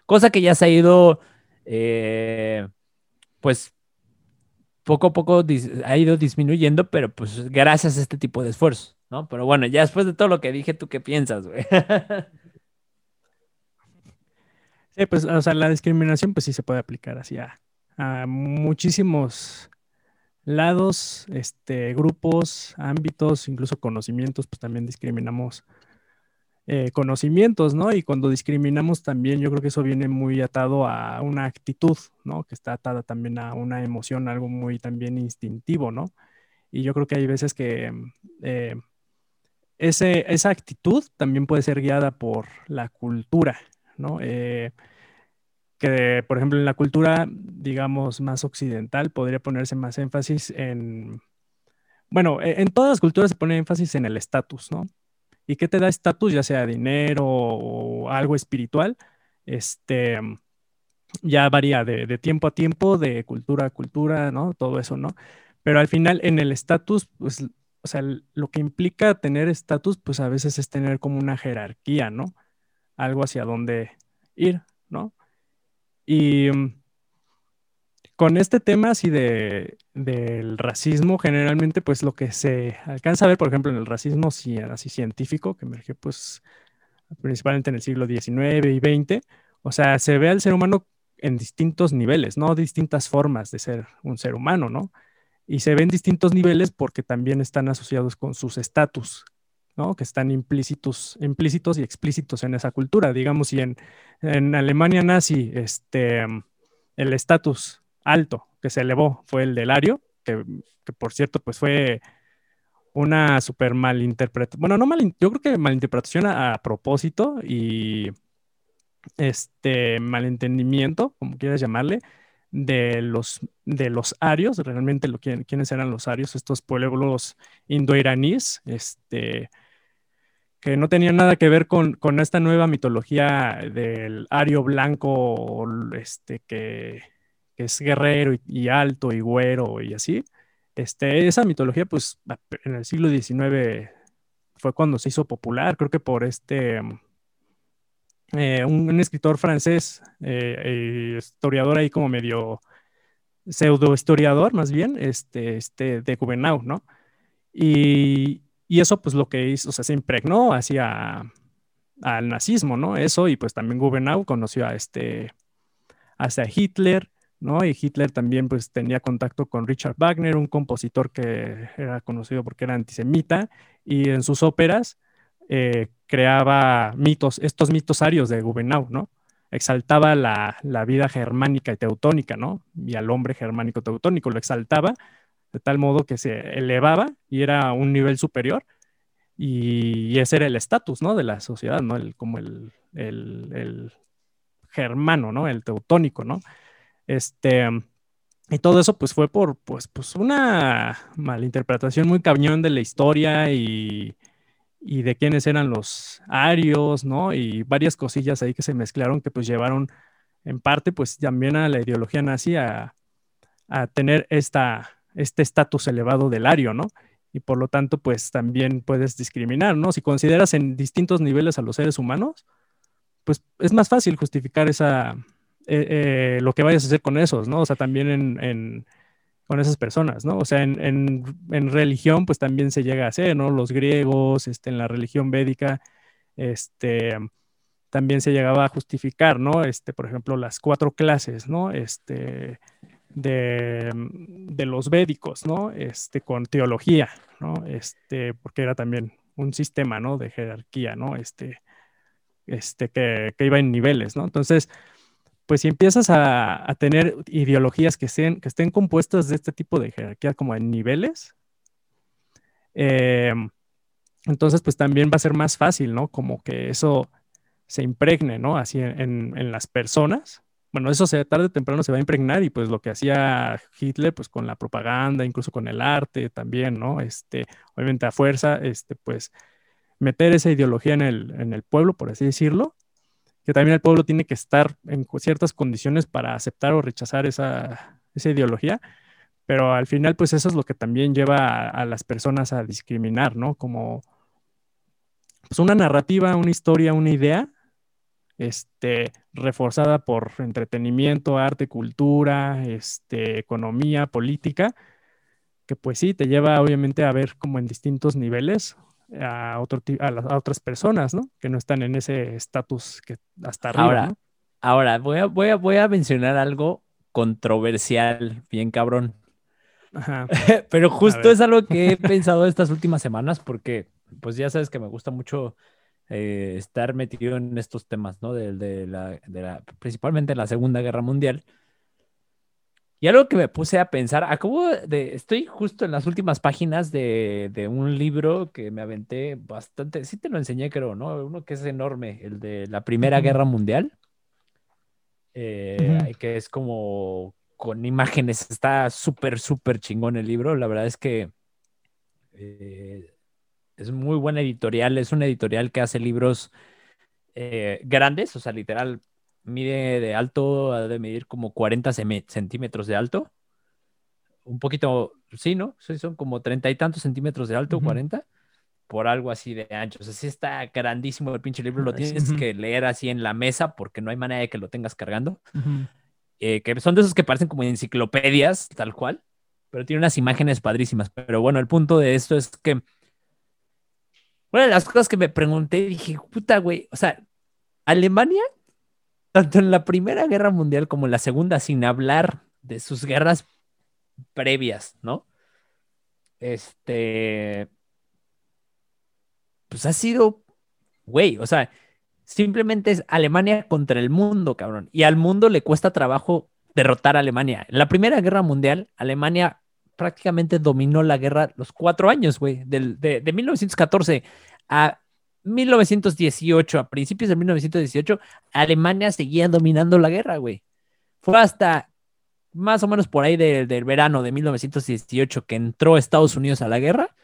cosa que ya se ha ido, eh, pues poco a poco ha ido disminuyendo, pero pues gracias a este tipo de esfuerzos, ¿no? Pero bueno, ya después de todo lo que dije, ¿tú qué piensas, güey? <laughs> Sí, pues, o sea, la discriminación, pues sí se puede aplicar así a, muchísimos lados, este, grupos, ámbitos, incluso conocimientos, pues también discriminamos eh, conocimientos, ¿no? Y cuando discriminamos también, yo creo que eso viene muy atado a una actitud, ¿no? Que está atada también a una emoción, algo muy también instintivo, ¿no? Y yo creo que hay veces que eh, ese, esa actitud también puede ser guiada por la cultura, ¿no? Eh, que, por ejemplo, en la cultura, digamos, más occidental, podría ponerse más énfasis en, bueno, e, en todas las culturas se pone énfasis en el estatus, ¿no? ¿Y qué te da estatus, ya sea dinero o algo espiritual? Este, ya varía de, de, tiempo a tiempo, de cultura a cultura, ¿no? Todo eso, ¿no? Pero al final, en el estatus, pues, o sea, lo que implica tener estatus, pues a veces es tener como una jerarquía, ¿no? Algo hacia dónde ir, ¿no? Y mm, con este tema así de, del racismo, generalmente pues lo que se alcanza a ver, por ejemplo, en el racismo así científico, que emergió pues principalmente en el siglo XIX y XX, o sea, se ve al ser humano en distintos niveles, ¿no? Distintas formas de ser un ser humano, ¿no? Y se ven distintos niveles porque también están asociados con sus estatus, que están implícitos, implícitos y explícitos en esa cultura. Digamos, si en, Alemania nazi este, el estatus alto que se elevó fue el del ario, que, por cierto, pues fue una súper malinterpretación, bueno, no mal, yo creo que malinterpretación a, propósito y este malentendimiento, como quieras llamarle, de los, de los arios, realmente lo, quiénes eran los arios, estos pueblos indoiraníes, este, que no tenía nada que ver con, esta nueva mitología del ario blanco, este, que, es guerrero y, alto y güero y así. Este, esa mitología, pues, en el siglo XIX fue cuando se hizo popular, creo que por este, eh, un, escritor francés, eh, historiador ahí como medio pseudo historiador, más bien, este, este, de Juvenau, ¿no? Y, y eso, pues lo que hizo, o sea, se impregnó hacia al nazismo, ¿no? Eso, y pues también Gubenau conoció a este, hacia Hitler, ¿no? Y Hitler también pues tenía contacto con Richard Wagner, un compositor que era conocido porque era antisemita, y en sus óperas eh, creaba mitos, estos mitos arios de Gubenau, ¿no? exaltaba la, la, vida germánica y teutónica, ¿no? Y al hombre germánico teutónico lo exaltaba de tal modo que se elevaba y era un nivel superior y, ese era el estatus, ¿no? De la sociedad, ¿no? El, como el, el, el, germano, ¿no? El teutónico, ¿no? Este, y todo eso pues fue por, pues, pues una malinterpretación muy cañón de la historia y, y de quiénes eran los arios, ¿no? Y varias cosillas ahí que se mezclaron que pues llevaron en parte pues también a la ideología nazi a, a tener esta, este estatus elevado del ario, ¿no? Y por lo tanto pues también puedes discriminar, ¿no? Si consideras en distintos niveles a los seres humanos, pues es más fácil justificar esa, eh, eh, lo que vayas a hacer con esos, ¿no? O sea, también en con esas personas, ¿no? O sea, en, en, religión, pues también se llega a hacer, ¿no? Los griegos, este, en la religión védica, este, también se llegaba a justificar, ¿no? Este, por ejemplo, las cuatro clases, ¿no? Este, de, los védicos, ¿no? Este, con teología, ¿no? Este, porque era también un sistema, ¿no? De jerarquía, ¿no? Este, este, que, que iba en niveles, ¿no? Entonces, pues si empiezas a, tener ideologías que estén, que estén compuestas de este tipo de jerarquía como en niveles, em, entonces pues también va a ser más fácil, ¿no? Como que eso se impregne, ¿no? Así en, las personas. Bueno, eso se, tarde o temprano se va a impregnar y pues lo que hacía Hitler pues con la propaganda, incluso con el arte también, ¿no? Este, obviamente a fuerza, este, pues meter esa ideología en el, en el pueblo, por así decirlo, que también el pueblo tiene que estar en ciertas condiciones para aceptar o rechazar esa, ideología, pero al final pues eso es lo que también lleva a, las personas a discriminar, ¿no? Como pues una narrativa, una historia, una idea, este, reforzada por entretenimiento, arte, cultura, este, economía, política, que pues sí, te lleva obviamente a ver como en distintos niveles a, otro, a, otras personas, ¿no? Que no están en ese estatus que hasta arriba. Ahora, ahora voy, a, voy, a, voy a mencionar algo controversial, bien cabrón. Ajá. <laughs> Pero justo es algo que he <laughs> pensado estas últimas semanas porque, pues ya sabes que me gusta mucho eh, estar metido en estos temas, ¿no? De, de, la, de la, principalmente en la Segunda Guerra Mundial. Y algo que me puse a pensar, acabo de, estoy justo en las últimas páginas de, un libro que me aventé bastante, sí te lo enseñé creo, ¿no? Uno que es enorme, el de la Primera Guerra Mundial, eh, que es como con imágenes, está súper, súper chingón el libro, la verdad es que eh, es muy buena editorial, es una editorial que hace libros eh, grandes, o sea, literal, mide de alto, ha de medir como 40 centímetros de alto. Un poquito, sí, ¿no? Sí, son como treinta y tantos centímetros de alto, 40, por algo así de ancho. O sea, sí está grandísimo el pinche libro, lo tienes que leer así en la mesa porque no hay manera de que lo tengas cargando. Eh, que son de esos que parecen como enciclopedias, tal cual, pero tiene unas imágenes padrísimas. Pero bueno, el punto de esto es que, una de las cosas que me pregunté, dije, puta, güey, o sea, Alemania tanto en la Primera Guerra Mundial como en la Segunda, sin hablar de sus guerras previas, ¿no? Este, pues ha sido, güey, o sea, simplemente es Alemania contra el mundo, cabrón. Y al mundo le cuesta trabajo derrotar a Alemania. En la Primera Guerra Mundial, Alemania prácticamente dominó la guerra los cuatro años, güey, de, de 1914 a 1918, a principios de 1918, Alemania seguía dominando la guerra, güey. Fue hasta más o menos por ahí del verano de 1918 que entró Estados Unidos a la guerra,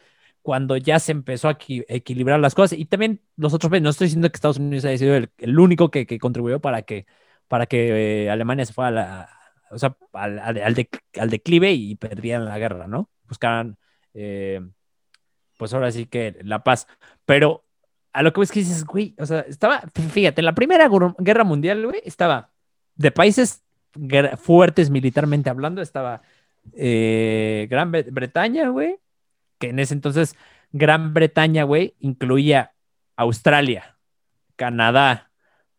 cuando ya se empezó a equilibrar las cosas. Y también los otros no estoy diciendo que Estados Unidos haya sido el, único que, contribuyó para que, para que eh, Alemania se fuera al, declive y perdieran la guerra, ¿no? Buscaran, eh, pues ahora sí que la paz. Pero a lo que ves que dices, güey, o sea, estaba, fíjate, en la Primera Guerra Mundial, güey, estaba de países fuertes militarmente hablando, estaba eh, Gran Bretaña, güey, que en ese entonces Gran Bretaña, güey, incluía Australia, Canadá,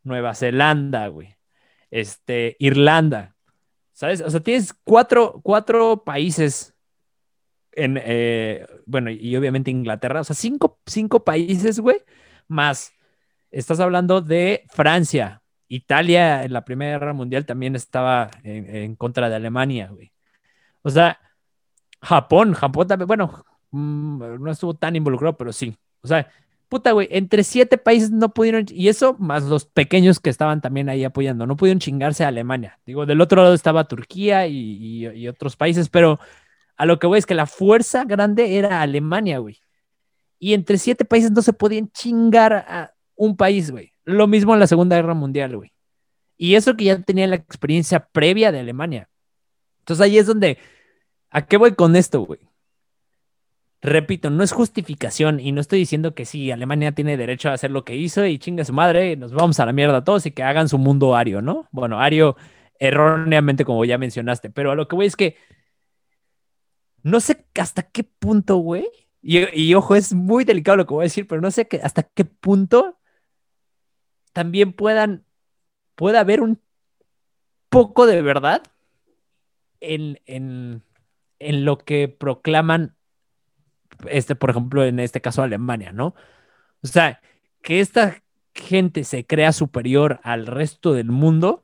Nueva Zelanda, güey, este, Irlanda, ¿sabes? O sea, tienes cuatro, cuatro países en, eh, bueno, y obviamente Inglaterra, o sea, cinco, cinco países, güey, más estás hablando de Francia, Italia en la Primera Guerra Mundial también estaba en, contra de Alemania, güey. O sea, Japón, Japón también, bueno, mm, no estuvo tan involucrado, pero sí. O sea, puta, güey, entre siete países no pudieron, y eso más los pequeños que estaban también ahí apoyando, no pudieron chingarse a Alemania. Digo, del otro lado estaba Turquía y, otros países, pero a lo que voy es que la fuerza grande era Alemania, güey. Y entre siete países no se podían chingar a un país, güey. Lo mismo en la Segunda Guerra Mundial, güey. Y eso que ya tenía la experiencia previa de Alemania. Entonces ahí es donde, ¿a qué voy con esto, güey? Repito, no es justificación y no estoy diciendo que sí, Alemania tiene derecho a hacer lo que hizo y chinga su madre, nos vamos a la mierda todos y que hagan su mundo ario, ¿no? Bueno, ario erróneamente como ya mencionaste, pero a lo que voy es que no sé hasta qué punto, güey, y, ojo, es muy delicado lo que voy a decir, pero no sé hasta qué punto también puedan, pueda haber un poco de verdad en, en, en lo que proclaman, este, por ejemplo, en este caso Alemania, ¿no? O sea, que esta gente se crea superior al resto del mundo,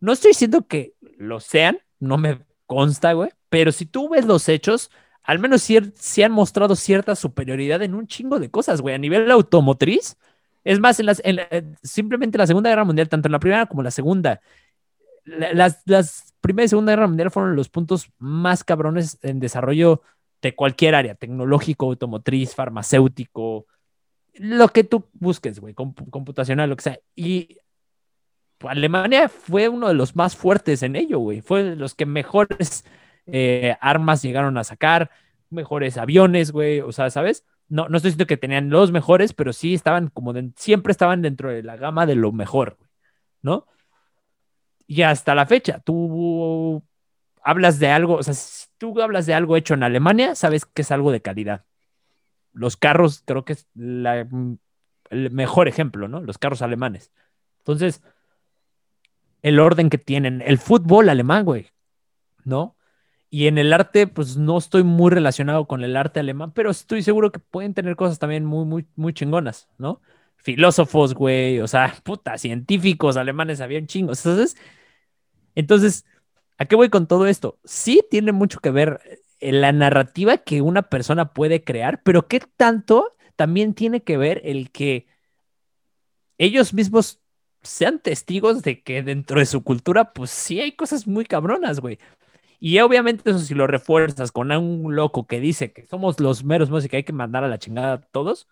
no estoy diciendo que lo sean, no me consta, güey, pero si tú ves los hechos, al menos sí, han mostrado cierta superioridad en un chingo de cosas, güey, a nivel automotriz. Es más, en las, simplemente la Segunda Guerra Mundial, tanto en la primera como en la segunda, las, las primera y Segunda Guerra Mundial fueron los puntos más cabrones en desarrollo de cualquier área, tecnológico, automotriz, farmacéutico, lo que tú busques, güey, computacional, lo que sea. Y Alemania fue uno de los más fuertes en ello, güey. Fue de los que mejores eh, armas llegaron a sacar, mejores aviones, güey, o sea, ¿sabes? No, no estoy diciendo que tenían los mejores, pero sí estaban como, siempre estaban dentro de la gama de lo mejor, ¿no? Y hasta la fecha, tú hablas de algo, o sea, tú hablas de algo hecho en Alemania, sabes que es algo de calidad. Los carros, creo que es el mejor ejemplo, ¿no? Los carros alemanes. Entonces, el orden que tienen, el fútbol alemán, güey, ¿no? Y en el arte, pues no estoy muy relacionado con el arte alemán, pero estoy seguro que pueden tener cosas también muy, muy, muy chingonas, ¿no? Filósofos, güey, o sea, puta, científicos alemanes habían chingos. Entonces, entonces, ¿a qué voy con todo esto? Sí tiene mucho que ver eh, la narrativa que una persona puede crear, pero ¿qué tanto también tiene que ver el que ellos mismos sean testigos de que dentro de su cultura, pues sí hay cosas muy cabronas, güey. Y obviamente eso si lo refuerzas con un loco que dice que somos los meros músicos que hay que mandar a la chingada a todos,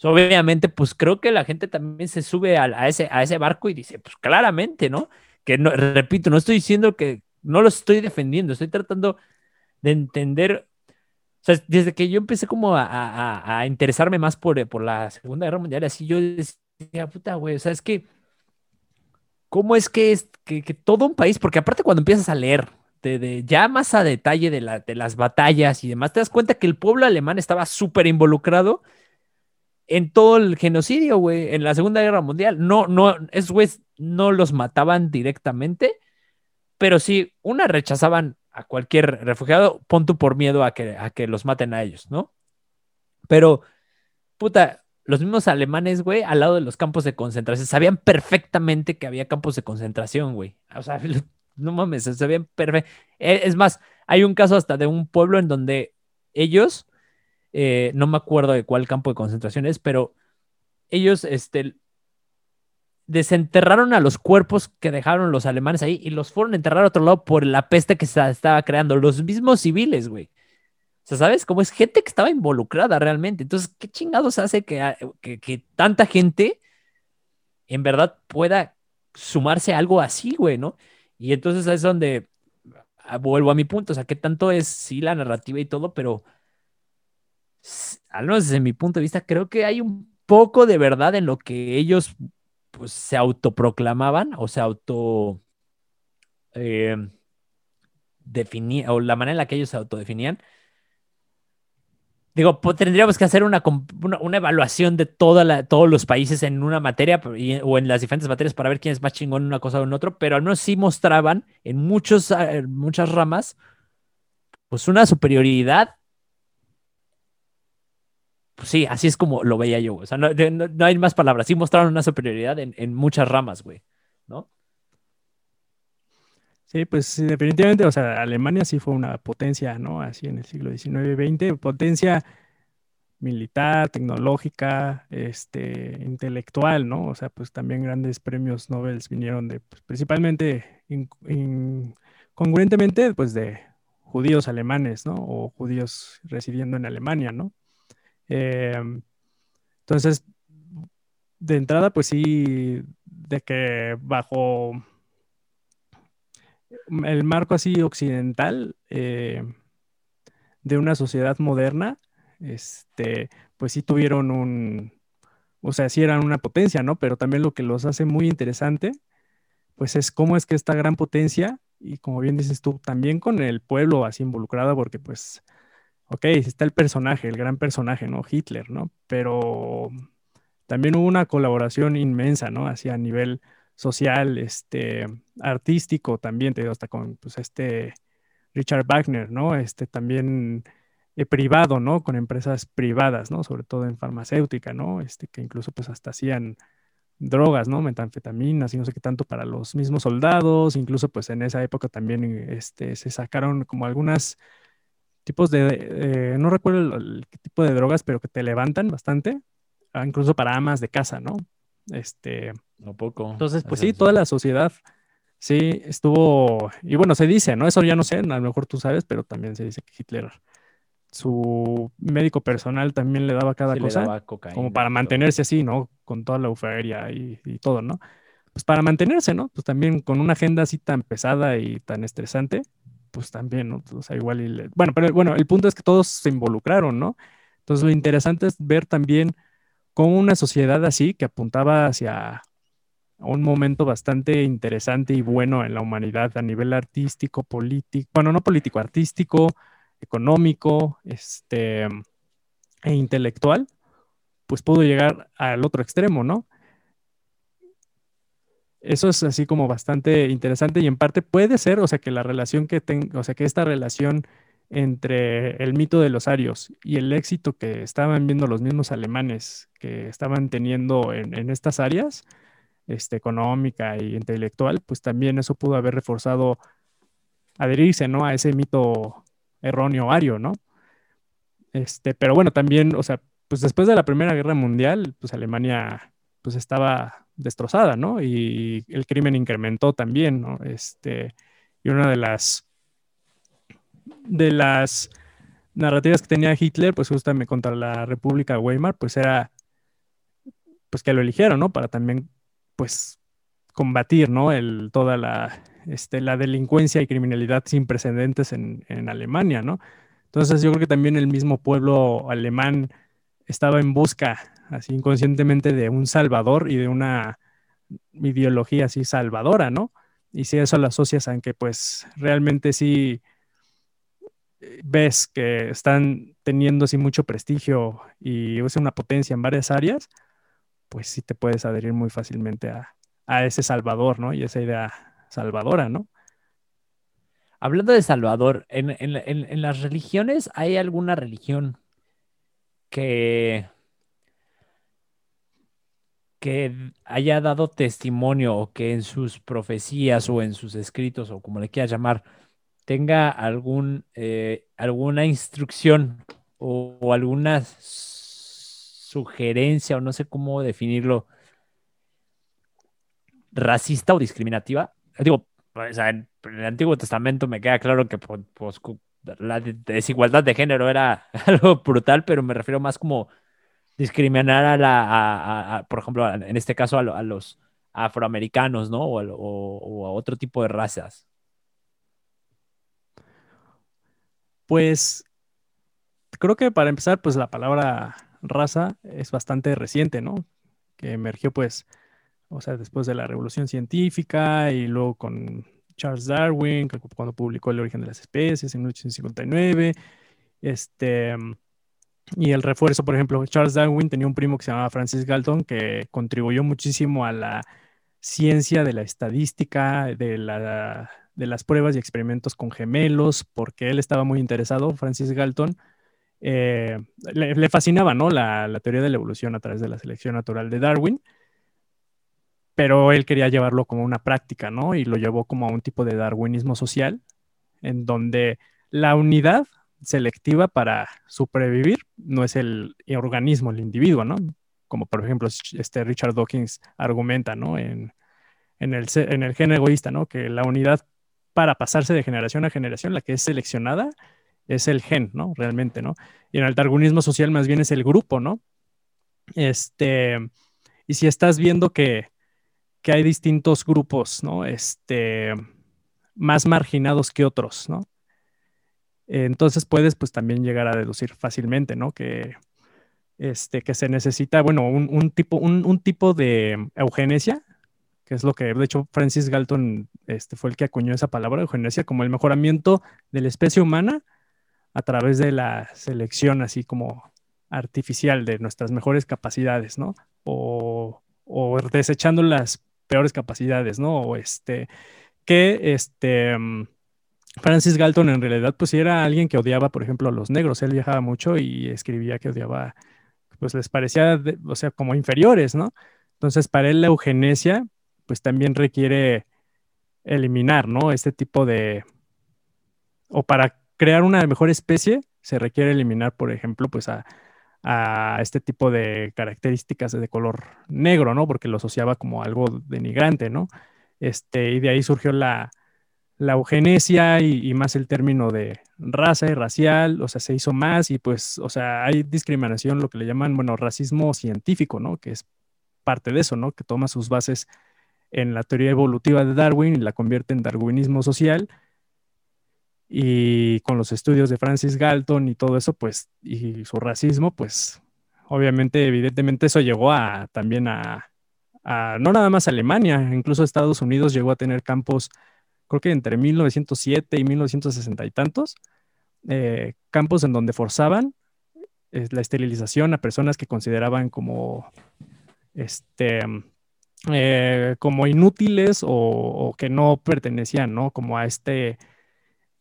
pues, obviamente pues creo que la gente también se sube a, ese, a ese barco y dice, pues claramente, ¿no? Que no, repito, no estoy diciendo que no lo estoy defendiendo, estoy tratando de entender, o sea, desde que yo empecé como a, interesarme más por, por la Segunda Guerra Mundial, así yo decía, puta, güey, o sea, es que, ¿cómo es que, es que, todo un país, porque aparte cuando empiezas a leer, de, ya más a detalle de, de las batallas y demás, te das cuenta que el pueblo alemán estaba súper involucrado en todo el genocidio, güey, en la Segunda Guerra Mundial. No, no, esos güeyes no los mataban directamente, pero sí, una rechazaban a cualquier refugiado, punto por miedo a que, a que los maten a ellos, ¿no? Pero, puta, los mismos alemanes, güey, al lado de los campos de concentración, sabían perfectamente que había campos de concentración, güey. O sea, <laughs> no mames, ven perfecto. E, es más, hay un caso hasta de un pueblo en donde ellos, eh, no me acuerdo de cuál campo de concentración es, pero ellos, este, desenterraron a los cuerpos que dejaron los alemanes ahí y los fueron a enterrar a otro lado por la peste que se estaba creando. Los mismos civiles, güey. O sea, ¿sabes? Como es gente que estaba involucrada realmente. Entonces, ¿qué chingados hace que, ah, que, tanta gente en verdad pueda sumarse a algo así, güey, ¿no? Y entonces es donde ah, vuelvo a mi punto, o sea, qué tanto es sí la narrativa y todo, pero al menos desde mi punto de vista, creo que hay un poco de verdad en lo que ellos pues se autoproclamaban o se auto eh, o la manera en la que ellos se autodefinían Digo, tendríamos que hacer una, una, evaluación de todos los países en una materia o en las diferentes materias para ver quién es más chingón en una cosa o en otro, pero al menos sí mostraban en, muchos, ah, muchas ramas pues una superioridad. Pues sí, así es como lo veía yo. O sea, no, hay más palabras. Sí mostraron una superioridad en, muchas ramas, güey. ¿no? Sí, pues definitivamente, o sea, Alemania sí fue una potencia, ¿no? Así en el siglo XIX y XX, potencia militar, tecnológica, este, intelectual, ¿no? O sea, pues también grandes premios Nobel vinieron de, pues, principalmente, congruentemente, pues de judíos alemanes, ¿no? O judíos residiendo en Alemania, ¿no? Em, entonces, de entrada, pues sí, de que bajo el marco así occidental eh, de una sociedad moderna, este, pues sí tuvieron un, o sea, sí eran una potencia, ¿no? Pero también lo que los hace muy interesante, pues es cómo es que esta gran potencia, y como bien dices tú, también con el pueblo así involucrado, porque pues, ok, está el personaje, el gran personaje, ¿no? Hitler, ¿no? Pero también hubo una colaboración inmensa, ¿no? Así a nivel social, este, artístico también, te digo, hasta con pues, este Richard Wagner, ¿no? Este también eh, privado, ¿no? Con empresas privadas, ¿no? Sobre todo en farmacéutica, ¿no? Este, que incluso pues hasta hacían drogas, ¿no? Metanfetaminas y no sé qué tanto para los mismos soldados, incluso pues en esa época también este, se sacaron como algunas tipos de, no recuerdo el, tipo de drogas, pero que te levantan bastante, ah, incluso para amas de casa, ¿no? Este, no poco. Entonces, pues sí, toda la sociedad, sí, estuvo, y bueno, se dice, ¿no? Eso ya no sé, a lo mejor tú sabes, pero también se dice que Hitler, su médico personal también le daba cada cosa, como para mantenerse así, ¿no? Con toda la euforia y, y, todo, ¿no? Pues para mantenerse, ¿no? Pues también con una agenda así tan pesada y tan estresante, pues también, ¿no? O sea, igual, y bueno, pero bueno, el punto es que todos se involucraron, ¿no? Entonces lo interesante es ver también con una sociedad así que apuntaba hacia un momento bastante interesante y bueno en la humanidad a nivel artístico, político, bueno, no político, artístico, económico, este, e intelectual, pues pudo llegar al otro extremo, ¿no? Eso es así como bastante interesante y en parte puede ser, o sea, que la relación que tenga, o sea, que esta relación entre el mito de los arios y el éxito que estaban viendo los mismos alemanes que estaban teniendo en, estas áreas, este, económica e intelectual, pues también eso pudo haber reforzado adherirse, ¿no? A ese mito erróneo ario, ¿no? Este, pero bueno, también, o sea, pues después de la Primera Guerra Mundial, pues Alemania pues estaba destrozada, ¿no? Y el crimen incrementó también, ¿no? Este, y una de las de las narrativas que tenía Hitler, pues justamente contra la República Weimar, pues era, pues que lo eligieron, ¿no? Para también, pues, combatir, ¿no? El, toda la, este, la delincuencia y criminalidad sin precedentes en, en Alemania, ¿no? Entonces yo creo que también el mismo pueblo alemán estaba en busca, así inconscientemente, de un salvador y de una ideología así salvadora, ¿no? Y si eso lo asocias a que pues realmente sí ves que están teniendo así mucho prestigio y es una potencia en varias áreas, pues sí te puedes adherir muy fácilmente a, ese Salvador, ¿no? Y esa idea salvadora, ¿no? Hablando de Salvador, en, las religiones, ¿hay alguna religión que, que haya dado testimonio o que en sus profecías o en sus escritos o como le quieras llamar, tenga algún, eh, alguna instrucción o, alguna sugerencia o no sé cómo definirlo, racista o discriminativa. Digo, en el Antiguo Testamento me queda claro que pues, pues la desigualdad de género era <laughs> algo brutal, pero me refiero más como discriminar a la, por ejemplo, en este caso a, los afroamericanos, ¿no? o a otro tipo de razas. Pues creo que para empezar, pues la palabra raza es bastante reciente, ¿no? Que emergió pues, o sea, después de la revolución científica y luego con Charles Darwin, cuando publicó El origen de las especies en 1859. Este, y el refuerzo, por ejemplo, Charles Darwin tenía un primo que se llamaba Francis Galton que contribuyó muchísimo a la ciencia de la estadística, de la las pruebas y experimentos con gemelos, porque él estaba muy interesado, Francis Galton, eh, le, fascinaba ¿no? La, teoría de la evolución a través de la selección natural de Darwin, pero él quería llevarlo como una práctica, ¿no? Y lo llevó como a un tipo de darwinismo social, en donde la unidad selectiva para sobrevivir no es el organismo, el individuo, ¿no? Como por ejemplo este Richard Dawkins argumenta, ¿no? En, en, el, en el gen egoísta, ¿no? Que la unidad para pasarse de generación a generación, la que es seleccionada, es el gen, ¿no? Realmente, ¿no? Y en el darwinismo social más bien es el grupo, ¿no? Este, y si estás viendo que, que hay distintos grupos, ¿no? Este, más marginados que otros, ¿no? Entonces puedes pues también llegar a deducir fácilmente, ¿no? Que, este, que se necesita, bueno, un, tipo, un, tipo de eugenesia, que es lo que, de hecho, Francis Galton este, fue el que acuñó esa palabra, eugenesia, como el mejoramiento de la especie humana a través de la selección así como artificial de nuestras mejores capacidades, ¿no? O, o desechando las peores capacidades, ¿no? O este, que este Francis Galton en realidad pues era alguien que odiaba, por ejemplo, a los negros. Él viajaba mucho y escribía que odiaba, pues les parecía, o sea, como inferiores, ¿no? Entonces, para él la eugenesia pues también requiere eliminar, ¿no? Este tipo de, o para crear una mejor especie se requiere eliminar, por ejemplo, pues a, a este tipo de características de color negro, ¿no? Porque lo asociaba como algo denigrante, ¿no? Este, y de ahí surgió la, la eugenesia y, más el término de raza y racial, o sea, se hizo más y pues, o sea, hay discriminación, lo que le llaman, bueno, racismo científico, ¿no? Que es parte de eso, ¿no? Que toma sus bases en la teoría evolutiva de Darwin y la convierte en darwinismo social. Y con los estudios de Francis Galton y todo eso, pues, y su racismo, pues, obviamente, evidentemente eso llegó a también a, a no nada más Alemania, incluso Estados Unidos llegó a tener campos creo que entre 1907 y 1960 y tantos, eh, campos en donde forzaban eh, la esterilización a personas que consideraban como, este, eh, como inútiles o, que no pertenecían, ¿no? Como a este,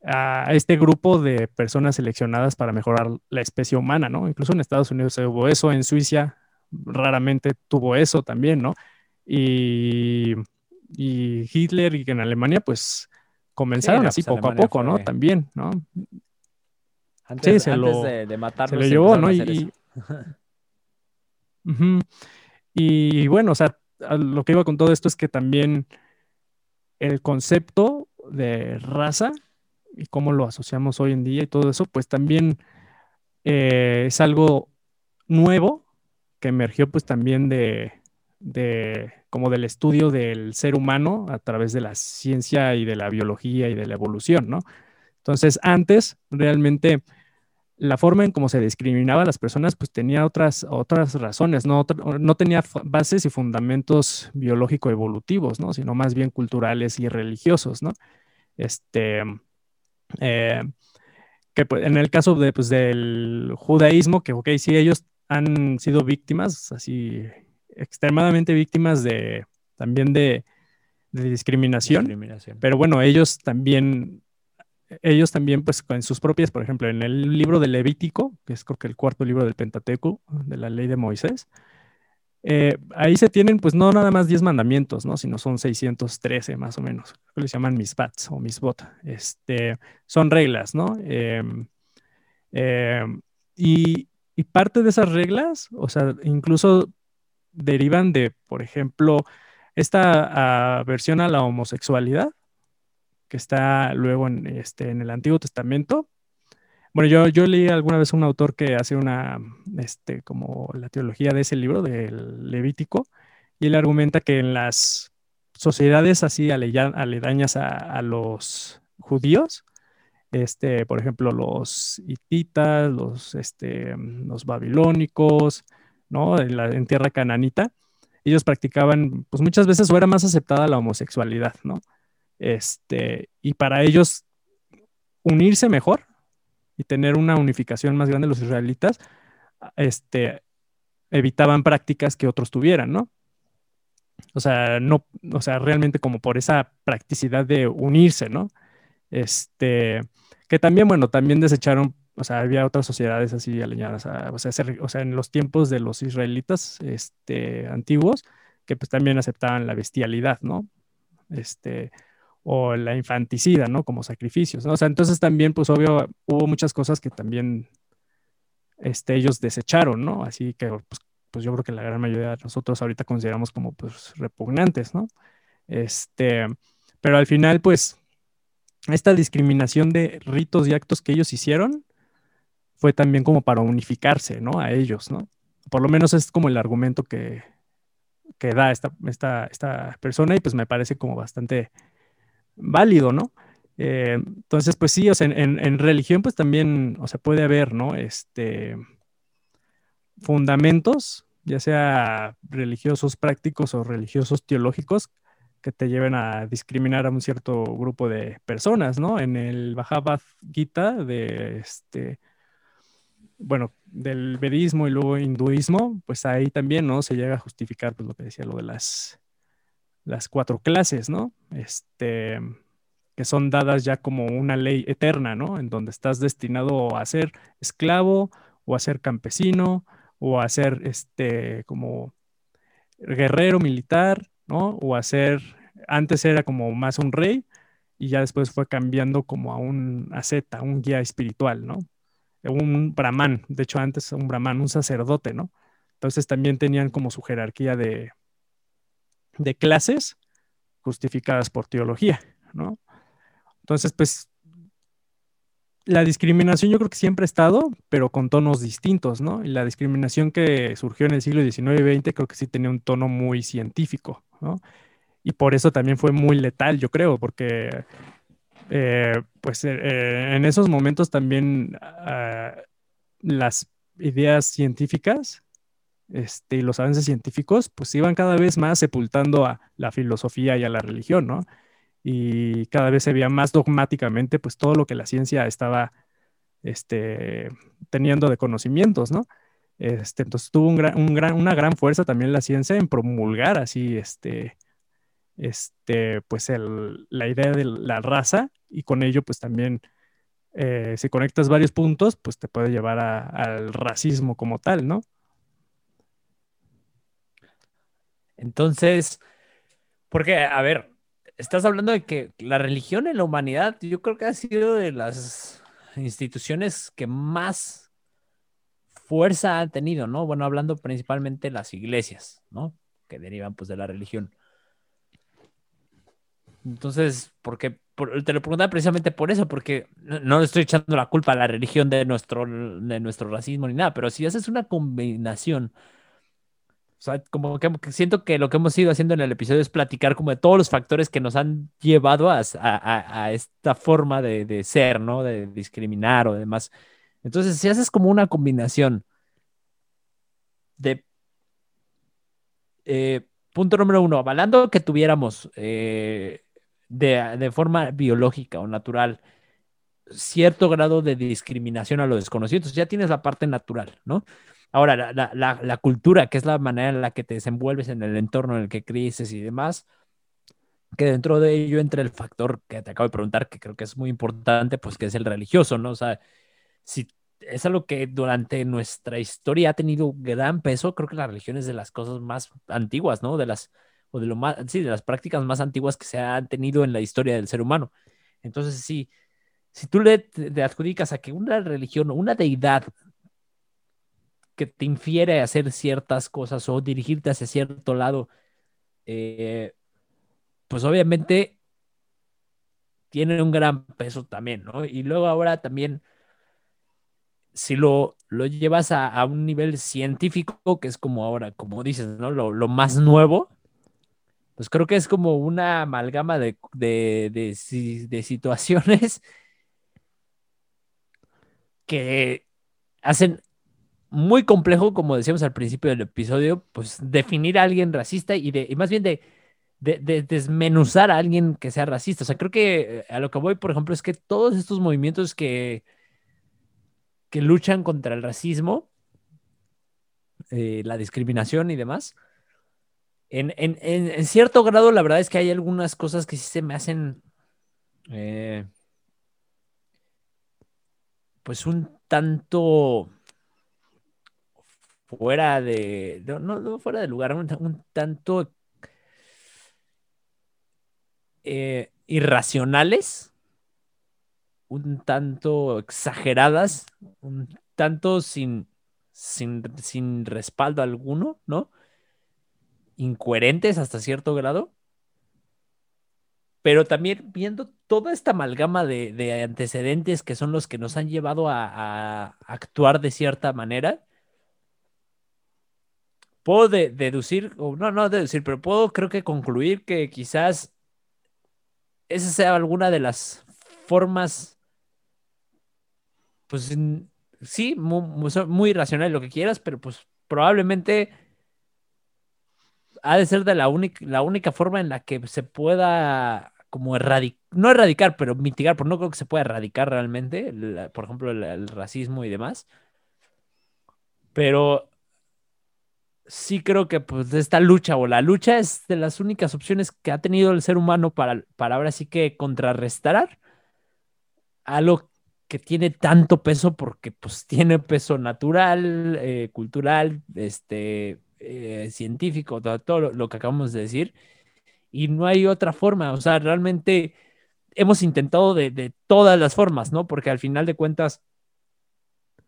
a este grupo de personas seleccionadas para mejorar la especie humana, ¿no? Incluso en Estados Unidos hubo eso, en Suiza raramente tuvo eso también, ¿no? Y y Hitler y en Alemania, pues comenzaron así pues, poco a poco, ¿no? También, ¿no? Antes, sí, de, de Se lo llevó, ¿no? Y, bueno, o sea, lo que iba con todo esto es que también el concepto de raza y cómo lo asociamos hoy en día y todo eso, pues también eh, es algo nuevo que emergió pues también de, de como del estudio del ser humano a través de la ciencia y de la biología y de la evolución, ¿no? Entonces, antes realmente la forma en cómo se discriminaba a las personas pues tenía otras, otras razones, no, no tenía bases y fundamentos biológico-evolutivos, ¿no? Sino más bien culturales y religiosos, ¿no? Este, eh, que pues, en el caso de, pues, del judaísmo, que ok, sí, ellos han sido víctimas así extremadamente víctimas de también de, discriminación, Pero bueno, ellos también, ellos también, pues con sus propias, por ejemplo, en el libro de Levítico, que es creo que el cuarto libro del Pentateuco, de la ley de Moisés, eh, ahí se tienen, pues no nada más 10 mandamientos, ¿no? Sino son 613 más o menos. Que les llaman misbats o misbot. Este, son reglas, ¿no? Em, em, y, y, parte de esas reglas, o sea, incluso derivan de, por ejemplo, esta versión a la homosexualidad, que está luego en, este, en el Antiguo Testamento. Bueno, yo, yo leí alguna vez un autor que hace una, este, como la teología de ese libro, del Levítico, y él argumenta que en las sociedades así aledañas a, los judíos, este, por ejemplo, los hititas, los, este, los babilónicos, ¿no? En, tierra cananita, ellos practicaban, pues muchas veces o era más aceptada la homosexualidad, ¿no? Este, y para ellos unirse mejor y tener una unificación más grande los israelitas, este, evitaban prácticas que otros tuvieran, ¿no? O sea, no, o sea, realmente como por esa practicidad de unirse, ¿no? Este, que también, bueno, también desecharon o sea, había otras sociedades así alineadas, o, sea, o sea, en los tiempos de los israelitas este, antiguos, que pues también aceptaban la bestialidad, ¿no? Este, o la infanticida, ¿no? Como sacrificios. O sea, entonces también, pues obvio, hubo muchas cosas que también este, ellos desecharon, ¿no? Así que, pues, pues yo creo que la gran mayoría de nosotros ahorita consideramos como, pues, repugnantes, ¿no? Este, pero al final, pues, esta discriminación de ritos y actos que ellos hicieron fue también como para unificarse, ¿no? A ellos, ¿no? Por lo menos es como el argumento que, que da esta, esta, esta persona y pues me parece como bastante válido, ¿no? Eh, entonces, pues sí, o sea, en, religión pues también, o sea, puede haber, ¿no? Este, fundamentos, ya sea religiosos prácticos o religiosos teológicos, que te lleven a discriminar a un cierto grupo de personas, ¿no? En el Bhagavad Gita de este, bueno, del vedismo y luego hinduismo, pues ahí también, ¿no? Se llega a justificar, pues lo que decía, lo de las, las cuatro clases, ¿no? Este, que son dadas ya como una ley eterna, ¿no? En donde estás destinado a ser esclavo o a ser campesino o a ser, este, como guerrero militar, ¿no? O a ser, antes era como más un rey y ya después fue cambiando como a un asceta, un guía espiritual, ¿no? Un brahman, de hecho antes un brahman, un sacerdote, ¿no? Entonces también tenían como su jerarquía de, de clases justificadas por teología, ¿no? Entonces, pues la discriminación yo creo que siempre ha estado, pero con tonos distintos, ¿no? Y la discriminación que surgió en el siglo XIX y XX creo que sí tenía un tono muy científico, ¿no? Y por eso también fue muy letal, yo creo, porque eh, pues eh, eh, en esos momentos también ah, las ideas científicas este, y los avances científicos pues iban cada vez más sepultando a la filosofía y a la religión, ¿no? Y cada vez se veía más dogmáticamente pues todo lo que la ciencia estaba este, teniendo de conocimientos, ¿no? Este, entonces tuvo una gran fuerza también la ciencia en promulgar así este, este, pues la idea de la raza y con ello pues también eh, si conectas varios puntos pues te puede llevar al racismo como tal, ¿no? Entonces, porque, a ver, estás hablando de que la religión en la humanidad yo creo que ha sido de las instituciones que más fuerza han tenido, ¿no? Bueno, hablando principalmente de las iglesias, ¿no? Que derivan pues de la religión. Entonces, porque te lo preguntaba precisamente por eso, porque no, le estoy echando la culpa a la religión de nuestro, de nuestro racismo ni nada, pero si haces una combinación, o sea, como que, siento que lo que hemos ido haciendo en el episodio es platicar como de todos los factores que nos han llevado a, a, esta forma de, de, ser, ¿no? De discriminar o demás. Entonces, si haces como una combinación de... Eh, punto número uno, avalando que tuviéramos... Eh, de, forma biológica o natural cierto grado de discriminación a lo desconocido. Entonces ya tienes la parte natural, ¿no? Ahora, la, cultura, que es la manera en la que te desenvuelves en el entorno en el que creces y demás, que dentro de ello entra el factor que te acabo de preguntar, que creo que es muy importante, pues que es el religioso, ¿no? O sea, si es algo que durante nuestra historia ha tenido gran peso, creo que la religión es de las cosas más antiguas, ¿no? De las o de lo más, sí, de las prácticas más antiguas que se han tenido en la historia del ser humano. Entonces, sí, si tú le adjudicas a que una religión o una deidad que te infiere a hacer ciertas cosas o dirigirte hacia cierto lado, eh, pues obviamente tiene un gran peso también, ¿no? Y luego ahora también, si lo, lo llevas a, un nivel científico, que es como ahora, como dices, ¿no? Lo, lo más nuevo, pues creo que es como una amalgama de, de, situaciones <laughs> que hacen muy complejo, como decíamos al principio del episodio, pues definir a alguien racista y, de, más bien de, de, desmenuzar a alguien que sea racista. O sea, creo que a lo que voy, por ejemplo, es que todos estos movimientos que, que luchan contra el racismo, eh, la discriminación y demás, en, cierto grado, la verdad es que hay algunas cosas que sí se me hacen, eh, pues un tanto fuera de, no, no, fuera de lugar, un, tanto eh, irracionales, un tanto exageradas, un tanto sin, sin, sin respaldo alguno, ¿no? Incoherentes hasta cierto grado. Pero también viendo toda esta amalgama de, antecedentes que son los que nos han llevado a, actuar de cierta manera, puedo deducir, o no, no deducir, pero puedo creo que concluir que quizás esa sea alguna de las formas, pues sí, muy, muy, racional lo que quieras, pero pues probablemente ha de ser de la única, la única forma en la que se pueda como erradicar, no erradicar, pero mitigar, porque no creo que se pueda erradicar realmente, por ejemplo, el, racismo y demás. Pero sí creo que pues esta lucha o la lucha es de las únicas opciones que ha tenido el ser humano para, para ahora sí que contrarrestar algo que tiene tanto peso porque pues tiene peso natural, eh, cultural, este, eh, científico, todo, lo, que acabamos de decir y no hay otra forma. O sea, realmente hemos intentado de, todas las formas, ¿no? Porque al final de cuentas,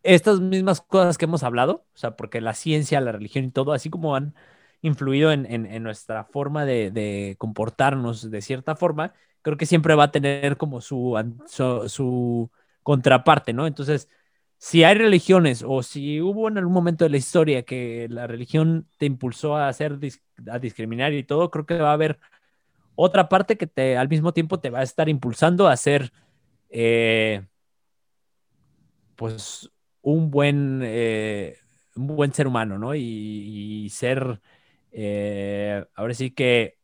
estas mismas cosas que hemos hablado, o sea, porque la ciencia, la religión y todo, así como han influido en, nuestra forma de, comportarnos de cierta forma, creo que siempre va a tener como su, su contraparte, ¿no? Entonces, si hay religiones o si hubo en algún momento de la historia que la religión te impulsó a hacer a discriminar y todo, creo que va a haber otra parte que te al mismo tiempo te va a estar impulsando a ser eh, pues un buen eh, un buen ser humano, ¿no? Y, ser eh, ahora sí que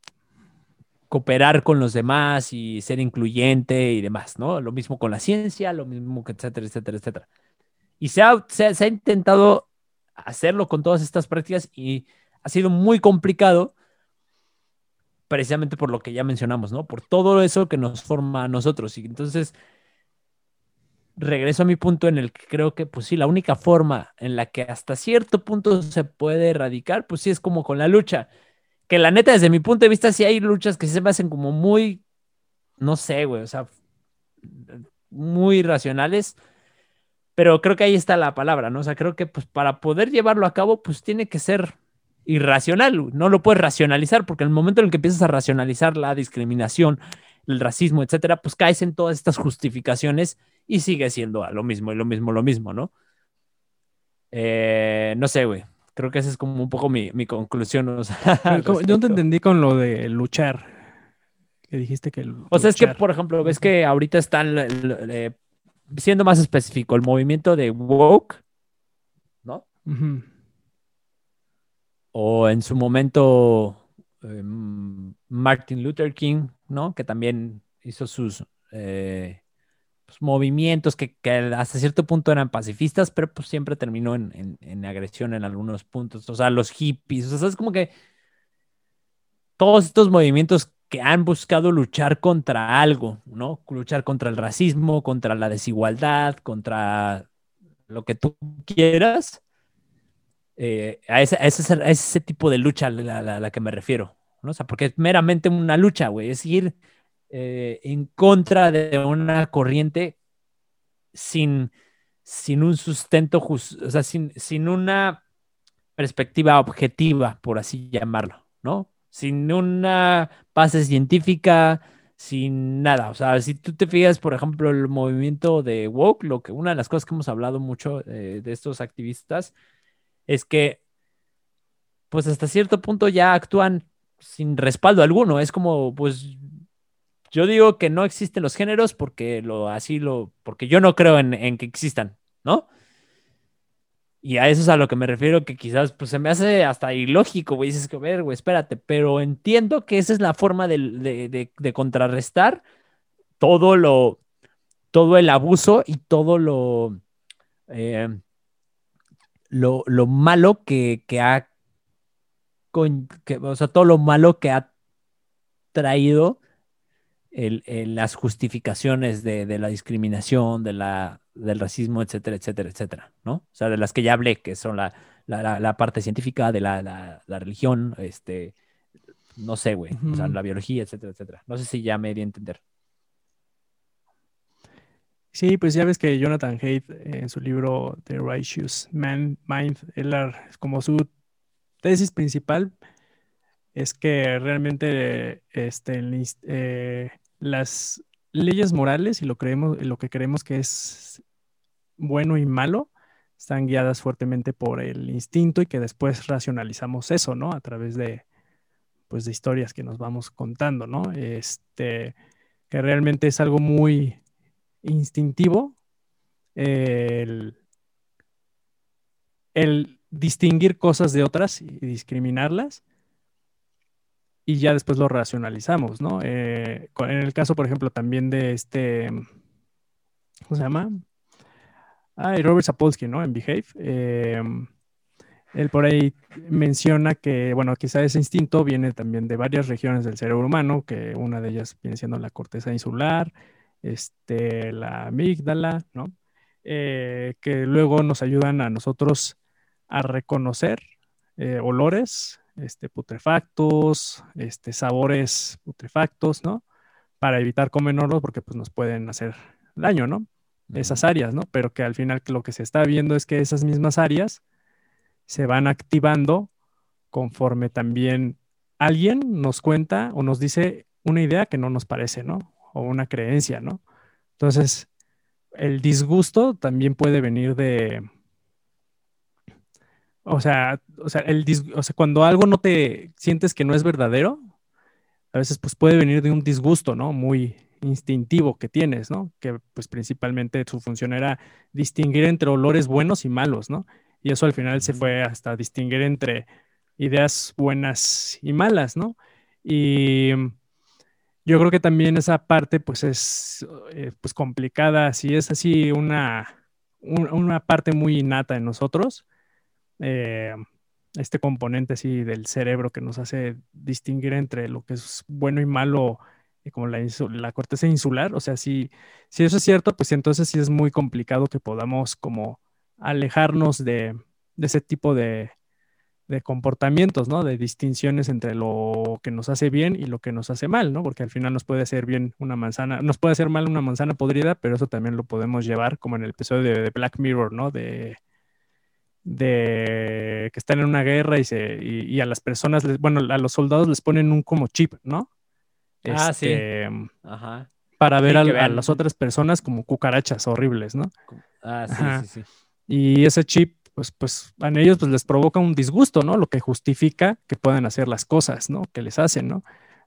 cooperar con los demás y ser incluyente y demás, ¿no? Lo mismo con la ciencia, lo mismo que etcétera, etcétera, etcétera. Y se ha, se, ha, intentado hacerlo con todas estas prácticas y ha sido muy complicado precisamente por lo que ya mencionamos, ¿no? Por todo eso que nos forma a nosotros. Y entonces, regreso a mi punto en el que creo que, pues sí, la única forma en la que hasta cierto punto se puede erradicar, pues sí, es como con la lucha. Que la neta, desde mi punto de vista, sí hay luchas que se me hacen como muy, no sé, güey, o sea, muy racionales pero creo que ahí está la palabra, ¿no? O sea, creo que pues para poder llevarlo a cabo, pues tiene que ser irracional, no lo puedes racionalizar, porque en el momento en el que empiezas a racionalizar la discriminación, el racismo, etcétera, pues caes en todas estas justificaciones y sigue siendo lo mismo y lo mismo, lo mismo, ¿no? Eh, no sé, güey. Creo que esa es como un poco mi, conclusión. O <laughs> yo te entendí con lo de luchar. Que dijiste que. o sea, es que, por ejemplo, ves que ahorita están eh, siendo más específico, el movimiento de woke, ¿no? O en su momento em, Martin Luther King, ¿no? Que también hizo sus eh, pues, movimientos que, hasta cierto punto eran pacifistas, pero pues siempre terminó en, agresión en algunos puntos. O sea, los hippies, o sea, es como que todos estos movimientos que han buscado luchar contra algo, ¿no? Luchar contra el racismo, contra la desigualdad, contra lo que tú quieras. Eh, a, ese, tipo de lucha a la, que me refiero, ¿no? O sea, porque es meramente una lucha, güey, es ir eh, en contra de una corriente sin, sin un sustento, o sea, sin, sin una perspectiva objetiva, por así llamarlo, ¿no? Sin una base científica, sin nada. O sea, si tú te fijas, por ejemplo, el movimiento de woke, lo que una de las cosas que hemos hablado mucho eh, de estos activistas es que, pues hasta cierto punto ya actúan sin respaldo alguno. Es como, pues, yo digo que no existen los géneros porque lo así lo, porque yo no creo en, en que existan, ¿no? Y a eso es a lo que me refiero, que quizás pues se me hace hasta ilógico, güey. Dices que, ver, güey, espérate, pero entiendo que esa es la forma de, contrarrestar todo lo, todo el abuso y todo lo, eh, lo, malo que, ha, o sea, todo lo malo que ha traído las justificaciones de, la discriminación, de la, del racismo, etcétera, etcétera, etcétera, ¿no? O sea, de las que ya hablé, que son la, la, parte científica de la, la, religión, este, no sé, güey, o sea, la biología, etcétera, etcétera. No sé si ya me di a entender. Sí, pues ya ves que Jonathan Haidt en su libro The Righteous Man, Mind, él, como su tesis principal es que realmente este, eh, las leyes morales y lo, creemos, lo que creemos que es bueno y malo están guiadas fuertemente por el instinto y que después racionalizamos eso, ¿no? A través de, pues, de historias que nos vamos contando, ¿no? Este, que realmente es algo muy instintivo el, distinguir cosas de otras y discriminarlas y ya después lo racionalizamos, ¿no? Eh, en el caso, por ejemplo, también de este, ¿cómo se llama? Ah, Robert Sapolsky, ¿no? En Behave. Eh, él por ahí menciona que, bueno, quizá ese instinto viene también de varias regiones del cerebro humano, que una de ellas viene siendo la corteza insular, este, la amígdala, ¿no? Eh, que luego nos ayudan a nosotros a reconocer eh, olores este, putrefactos, este, sabores putrefactos, ¿no? Para evitar comerlos porque pues, nos pueden hacer daño, ¿no? Esas áreas, ¿no? Pero que al final lo que se está viendo es que esas mismas áreas se van activando conforme también alguien nos cuenta o nos dice una idea que no nos parece, ¿no? O una creencia, ¿no? Entonces, el disgusto también puede venir de, o sea, o sea, el o sea, cuando algo no te sientes que no es verdadero, a veces pues puede venir de un disgusto, ¿no? Muy, instintivo que tienes, ¿no? Que pues principalmente su función era distinguir entre olores buenos y malos, ¿no? Y eso al final se fue hasta distinguir entre ideas buenas y malas, ¿no? Y yo creo que también esa parte pues es eh, pues complicada, si es así una, una parte muy innata en nosotros, eh, este componente así del cerebro que nos hace distinguir entre lo que es bueno y malo como la, la, corteza insular. O sea, si, si eso es cierto, pues entonces sí es muy complicado que podamos como alejarnos de, ese tipo de, comportamientos, ¿no? De distinciones entre lo que nos hace bien y lo que nos hace mal, ¿no? Porque al final nos puede hacer bien una manzana, nos puede hacer mal una manzana podrida, pero eso también lo podemos llevar como en el episodio de, Black Mirror, ¿no? De, de que están en una guerra y, a las personas, bueno, a los soldados les ponen un como chip, ¿no? Ah, sí. Este, Ajá. Para ver a, las otras personas como cucarachas horribles, ¿no? Ah, sí, sí, sí. Y ese chip, pues, pues a ellos pues, les provoca un disgusto, ¿no? Lo que justifica que puedan hacer las cosas, ¿no? Que les hacen, ¿no?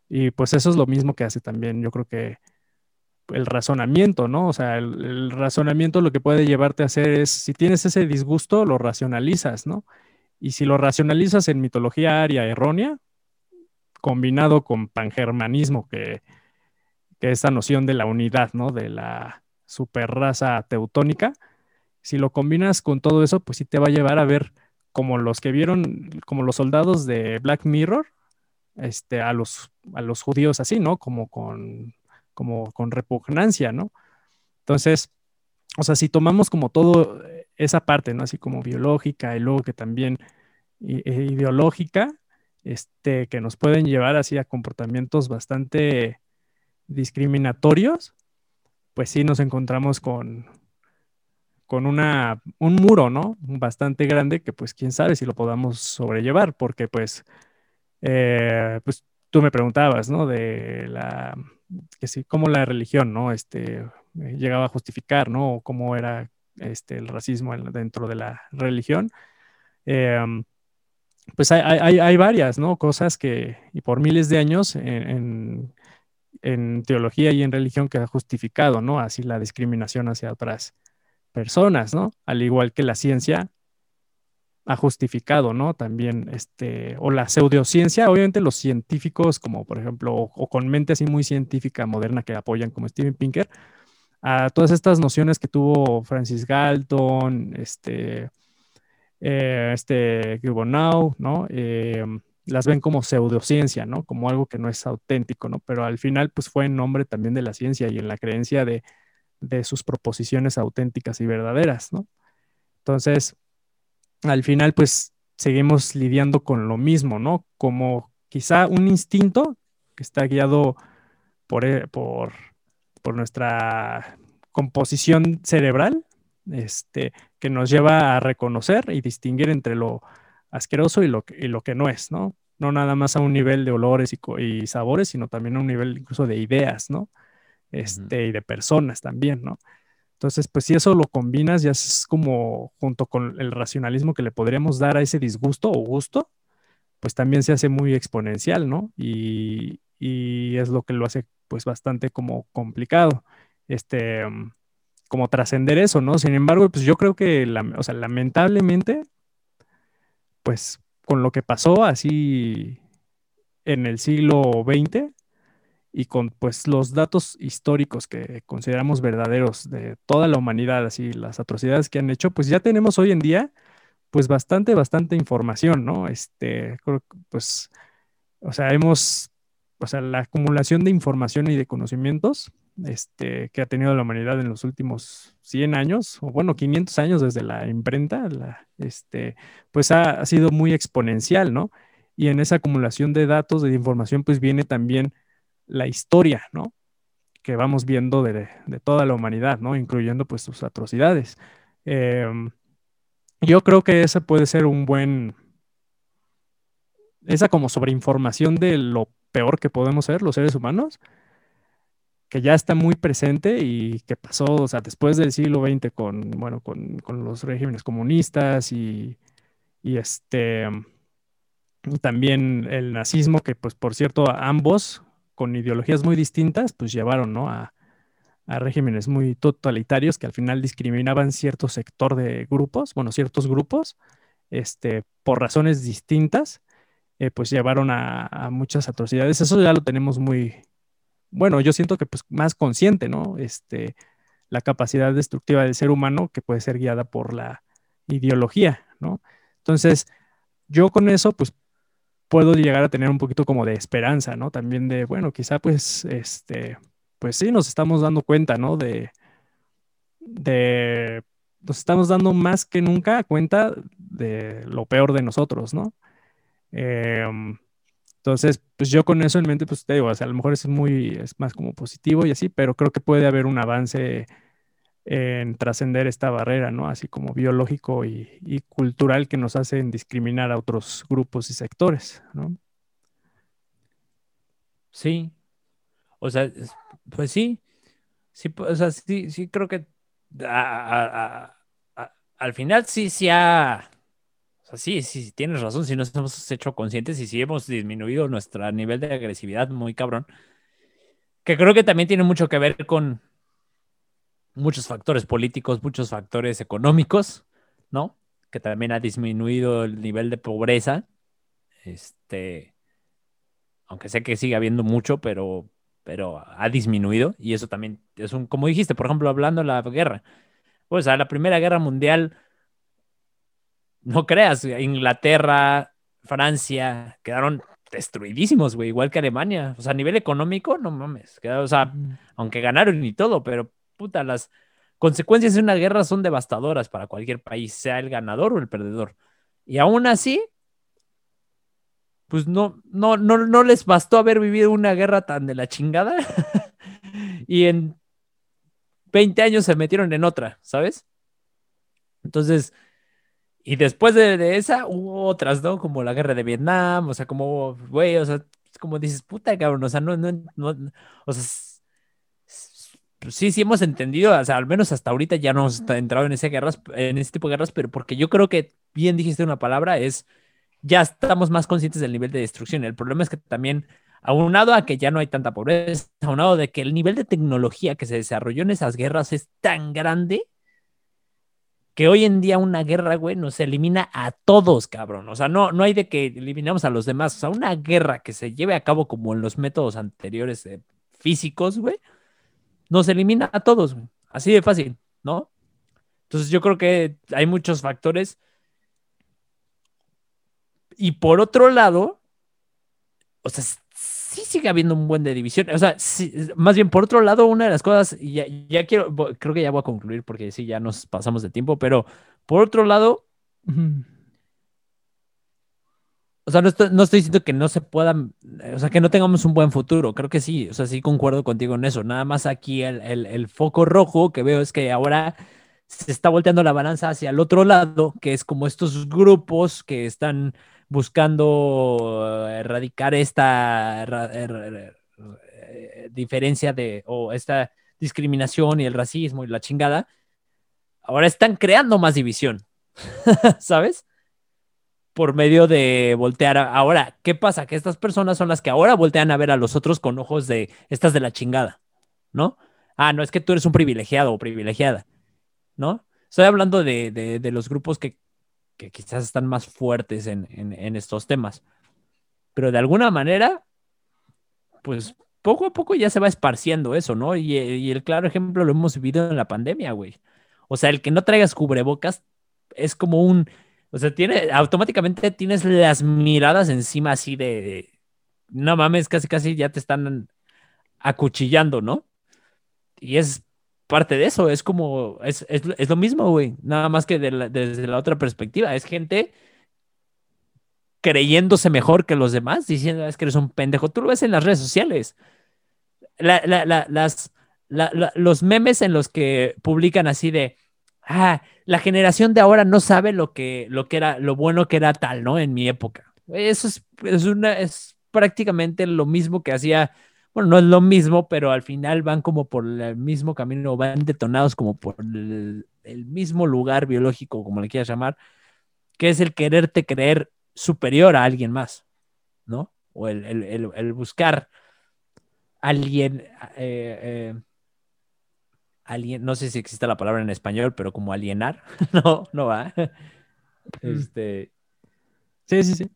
Y pues eso es lo mismo que hace también, yo creo que el razonamiento, ¿no? O sea, el, el, razonamiento lo que puede llevarte a hacer es, si tienes ese disgusto, lo racionalizas, ¿no? Y si lo racionalizas en mitología aria errónea, combinado con pangermanismo, que, que esta noción de la unidad, ¿no? De la superraza teutónica, si lo combinas con todo eso, pues sí te va a llevar a ver como los que vieron, como los soldados de Black Mirror, este, a los, a los judíos así, ¿no? Como con, como con repugnancia, ¿no? Entonces, o sea, si tomamos como todo esa parte, ¿no? Así como biológica y luego que también e ideológica, este, que nos pueden llevar así a comportamientos bastante discriminatorios, pues sí nos encontramos con, con una, un muro, ¿no? Bastante grande que pues quién sabe si lo podamos sobrellevar, porque pues, eh, pues tú me preguntabas, ¿no? De la, que sí, cómo la religión, ¿no? Este, llegaba a justificar, ¿no? O cómo era este, el racismo dentro de la religión. Em, pues hay, varias, ¿no? Cosas que, y por miles de años en, teología y en religión que ha justificado, ¿no? Así la discriminación hacia otras personas, ¿no? Al igual que la ciencia ha justificado, ¿no? También, este, o la pseudociencia, obviamente los científicos, como por ejemplo, o, con mente así muy científica moderna que apoyan, como Steven Pinker, a todas estas nociones que tuvo Francis Galton, este, eh, este Now, ¿no? Eh, las ven como pseudociencia, ¿no? Como algo que no es auténtico, ¿no? Pero al final, pues fue en nombre también de la ciencia y en la creencia de, sus proposiciones auténticas y verdaderas, ¿no? Entonces, al final pues seguimos lidiando con lo mismo, ¿no? Como quizá un instinto que está guiado por, eh, por, por nuestra composición cerebral, este, que nos lleva a reconocer y distinguir entre lo asqueroso y lo, y lo que no es, ¿no? No nada más a un nivel de olores y, y sabores, sino también a un nivel incluso de ideas, ¿no? Este, y de personas también, ¿no? Entonces, pues si eso lo combinas, ya es como junto con el racionalismo que le podríamos dar a ese disgusto o gusto, pues también se hace muy exponencial, ¿no? Y, es lo que lo hace pues bastante como complicado, este, mm, como trascender eso, ¿no? Sin embargo, pues yo creo que, o sea, lamentablemente, pues con lo que pasó así en el siglo XX, y con pues los datos históricos que consideramos verdaderos de toda la humanidad, así las atrocidades que han hecho, pues ya tenemos hoy en día pues bastante, bastante información, ¿no? Este, pues, o sea, hemos, o sea, la acumulación de información y de conocimientos este, que ha tenido la humanidad en los últimos 100 años, o bueno, 500 años desde la imprenta, este, pues ha, ha sido muy exponencial, ¿no? Y en esa acumulación de datos, de información, pues viene también la historia, ¿no? Que vamos viendo de, toda la humanidad, ¿no? Incluyendo pues sus atrocidades. Em, yo creo que ese puede ser un buen, esa como sobreinformación de lo peor que podemos ser los seres humanos, que ya está muy presente y que pasó, o sea, después del siglo XX con, bueno, con, los regímenes comunistas y, y este, también el nazismo, que pues por cierto ambos con ideologías muy distintas, pues llevaron a, regímenes muy totalitarios que al final discriminaban cierto sector de grupos, bueno, ciertos grupos, este, por razones distintas, eh, pues llevaron a, muchas atrocidades. Eso ya lo tenemos muy, bueno, yo siento que pues más consciente, ¿no? Este, la capacidad destructiva del ser humano que puede ser guiada por la ideología, ¿no? Entonces, yo con eso, pues puedo llegar a tener un poquito como de esperanza, ¿no? También de, bueno, quizá pues, este, pues sí, nos estamos dando cuenta, ¿no? De, de, nos estamos dando más que nunca cuenta de lo peor de nosotros, ¿no? Em, entonces, pues yo con eso en mente, pues te digo, o sea, a lo mejor es muy, es más como positivo y así, pero creo que puede haber un avance en trascender esta barrera, ¿no? Así como biológico y, cultural que nos hacen discriminar a otros grupos y sectores, ¿no? Sí. O sea, pues sí. Sí, o sea, sí, sí creo que al final sí, sí ha... Sea, sí, sí, tienes razón, si nos hemos hecho conscientes y si hemos disminuido nuestro nivel de agresividad muy cabrón, que creo que también tiene mucho que ver con, muchos factores políticos, muchos factores económicos, ¿no? Que también ha disminuido el nivel de pobreza. Este, aunque sé que sigue habiendo mucho, pero, pero ha disminuido. Y eso también es un, como dijiste, por ejemplo, hablando de la guerra. Pues a la Primera Guerra Mundial, no creas, Inglaterra, Francia, quedaron destruidísimos, güey, igual que Alemania. O sea, a nivel económico, no mames. o sea, aunque ganaron y todo, pero puta, las consecuencias de una guerra son devastadoras para cualquier país, sea el ganador o el perdedor. Y aún así, pues no, no, no, no les bastó haber vivido una guerra tan de la chingada. <laughs> y en 20 años se metieron en otra, ¿sabes? Entonces, y después de, esa hubo otras, ¿no? Como la guerra de Vietnam, o sea, como, güey, o sea, como dices, puta cabrón, o sea, no, no, no, o sea, sí, sí hemos entendido, o sea, al menos hasta ahorita ya no hemos entrado en ese guerras, en ese tipo de guerras, pero porque yo creo que bien dijiste una palabra, es ya estamos más conscientes del nivel de destrucción. El problema es que también, aunado a que ya no hay tanta pobreza, aunado de que el nivel de tecnología que se desarrolló en esas guerras es tan grande que hoy en día una guerra, güey, nos elimina a todos, cabrón. O sea, no, no hay de que eliminamos a los demás. O sea, una guerra que se lleve a cabo como en los métodos anteriores físicos, güey nos elimina a todos, así de fácil, ¿no? Entonces yo creo que hay muchos factores. Y por otro lado, o sea, sí sigue habiendo un buen de división. O sea, más bien por otro lado, una de las cosas, y ya, quiero, creo que ya voy a concluir porque sí, ya nos pasamos de tiempo, pero por otro lado. O sea, no estoy, no estoy diciendo que no se puedan, o sea, que no tengamos un buen futuro. Creo que sí, o sea, sí concuerdo contigo en eso. Nada más aquí el, el- el foco rojo que veo es que ahora se está volteando la balanza hacia el otro lado, que es como estos grupos que están buscando eh, erradicar esta ra- er- eh, diferencia de, o esta discriminación y el racismo y la chingada. Ahora están creando más división, <laughs> ¿sabes? por medio de voltear. a- Ahora, ¿qué pasa? Que estas personas son las que ahora voltean a ver a los otros con ojos de estas de la chingada, ¿no? Ah, no, es que tú eres un privilegiado o privilegiada, ¿no? Estoy hablando de, de- de los grupos que, que quizás están más fuertes en, estos temas. Pero de alguna manera, pues poco a poco ya se va esparciendo eso, ¿no? Y, y el claro ejemplo lo hemos vivido en la pandemia, güey. O sea, el que no traigas cubrebocas es como un, o sea, tiene, automáticamente tienes las miradas encima así de, no mames, casi casi ya te están acuchillando, ¿no? Y es parte de eso, es como, es, es, es lo mismo, güey, nada más que desde la otra perspectiva, es gente creyéndose mejor que los demás, diciendo, es que eres un pendejo, tú lo ves en las redes sociales, La- la- la- las, la- la- los memes en los que publican así de, ah, la generación de ahora no sabe lo que, lo que era, lo bueno que era tal, ¿no? En mi época. Eso es, es una, es prácticamente lo mismo que hacía, bueno, no es lo mismo, pero al final van como por el mismo camino, van detonados como por el, el mismo lugar biológico, como le quieras llamar, que es el quererte creer superior a alguien más, ¿no? O el, el, buscar alguien, eh, eh, alien, no sé si existe la palabra en español, pero como alienar, <laughs> no, no va. Este, Sí, sí, sí.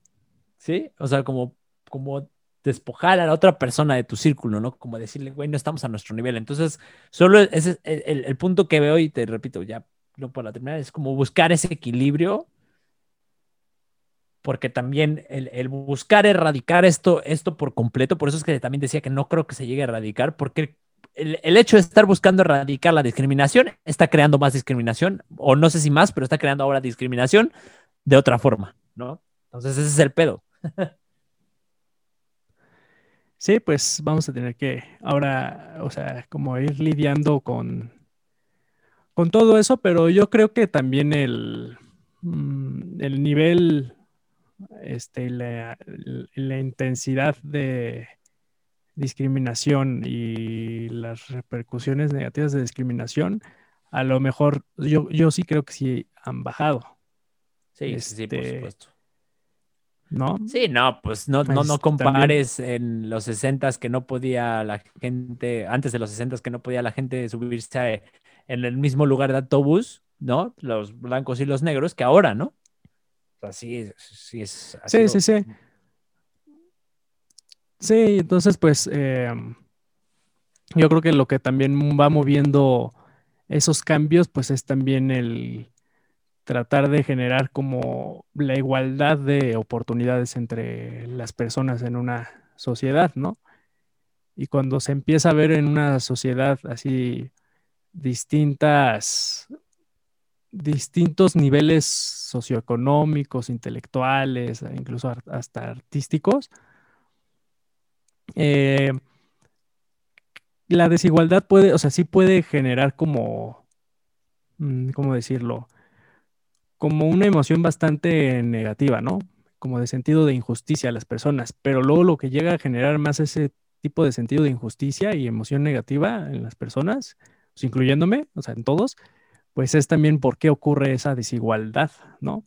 sí, o sea, como, como despojar a la otra persona de tu círculo, ¿no? Como decirle, güey, no estamos a nuestro nivel. Entonces, solo ese es el, el- punto que veo y te repito, ya no para terminar, es como buscar ese equilibrio. Porque también el, el buscar erradicar esto, esto por completo, por eso es que también decía que no creo que se llegue a erradicar, porque el, el hecho de estar buscando erradicar la discriminación está creando más discriminación, o no sé si más, pero está creando ahora discriminación de otra forma, ¿no? Entonces ese es el pedo. <laughs> Sí, pues vamos a tener que ahora, o sea, como ir lidiando con, con todo eso, pero yo creo que también el, mm, el nivel, este, la, la intensidad de discriminación y las repercusiones negativas de discriminación, a lo mejor yo, yo sí creo que sí han bajado, Sí, sí, sí, por Este, supuesto. ¿No? Sí, no, pues no, no, Pues no también- compares en los 60 que no podía la gente, antes de los 60 que no podía la gente subirse a- en el mismo lugar de autobús, ¿no? Los blancos y los negros, que ahora, ¿no? O sea, sí, es- sí es. ha Sí, sí, sí. Sí, entonces pues eh, yo creo que lo que también va moviendo esos cambios pues es también el tratar de generar como la igualdad de oportunidades entre las personas en una sociedad, ¿no? Y cuando se empieza a ver en una sociedad así distintas, distintos niveles socioeconómicos, intelectuales, incluso hasta artísticos, eh, la desigualdad puede, o sea, sí puede generar como, mm, ¿cómo decirlo? Como una emoción bastante negativa, ¿no? Como de sentido de injusticia a las personas, pero luego lo que llega a generar más ese tipo de sentido de injusticia y emoción negativa en las personas, pues, incluyéndome, o sea, en todos, pues es también por qué ocurre esa desigualdad, ¿no?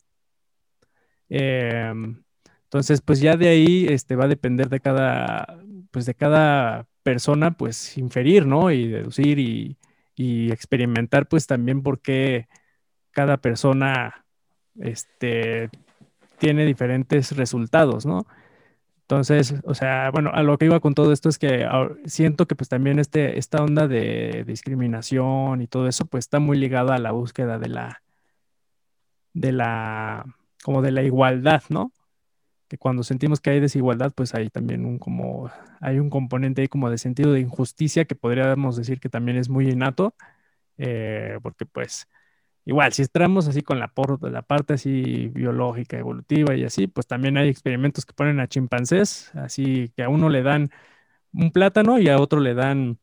Em, entonces, pues ya de ahí este, va a depender de cada, pues de cada persona, pues inferir, ¿no? Y deducir y, y experimentar, pues también por qué cada persona, este, tiene diferentes resultados, ¿no? Entonces, o sea, bueno, a lo que iba con todo esto es que siento que pues también este, esta onda de discriminación y todo eso, pues está muy ligada a la búsqueda de la, de la, como de la igualdad, ¿no? Que cuando sentimos que hay desigualdad, pues hay también un como, hay un componente ahí como de sentido de injusticia que podríamos decir que también es muy innato, eh, porque pues igual, si entramos así con la, la parte así biológica, evolutiva y así, pues también hay experimentos que ponen a chimpancés, así que a uno le dan un plátano y a otro le dan,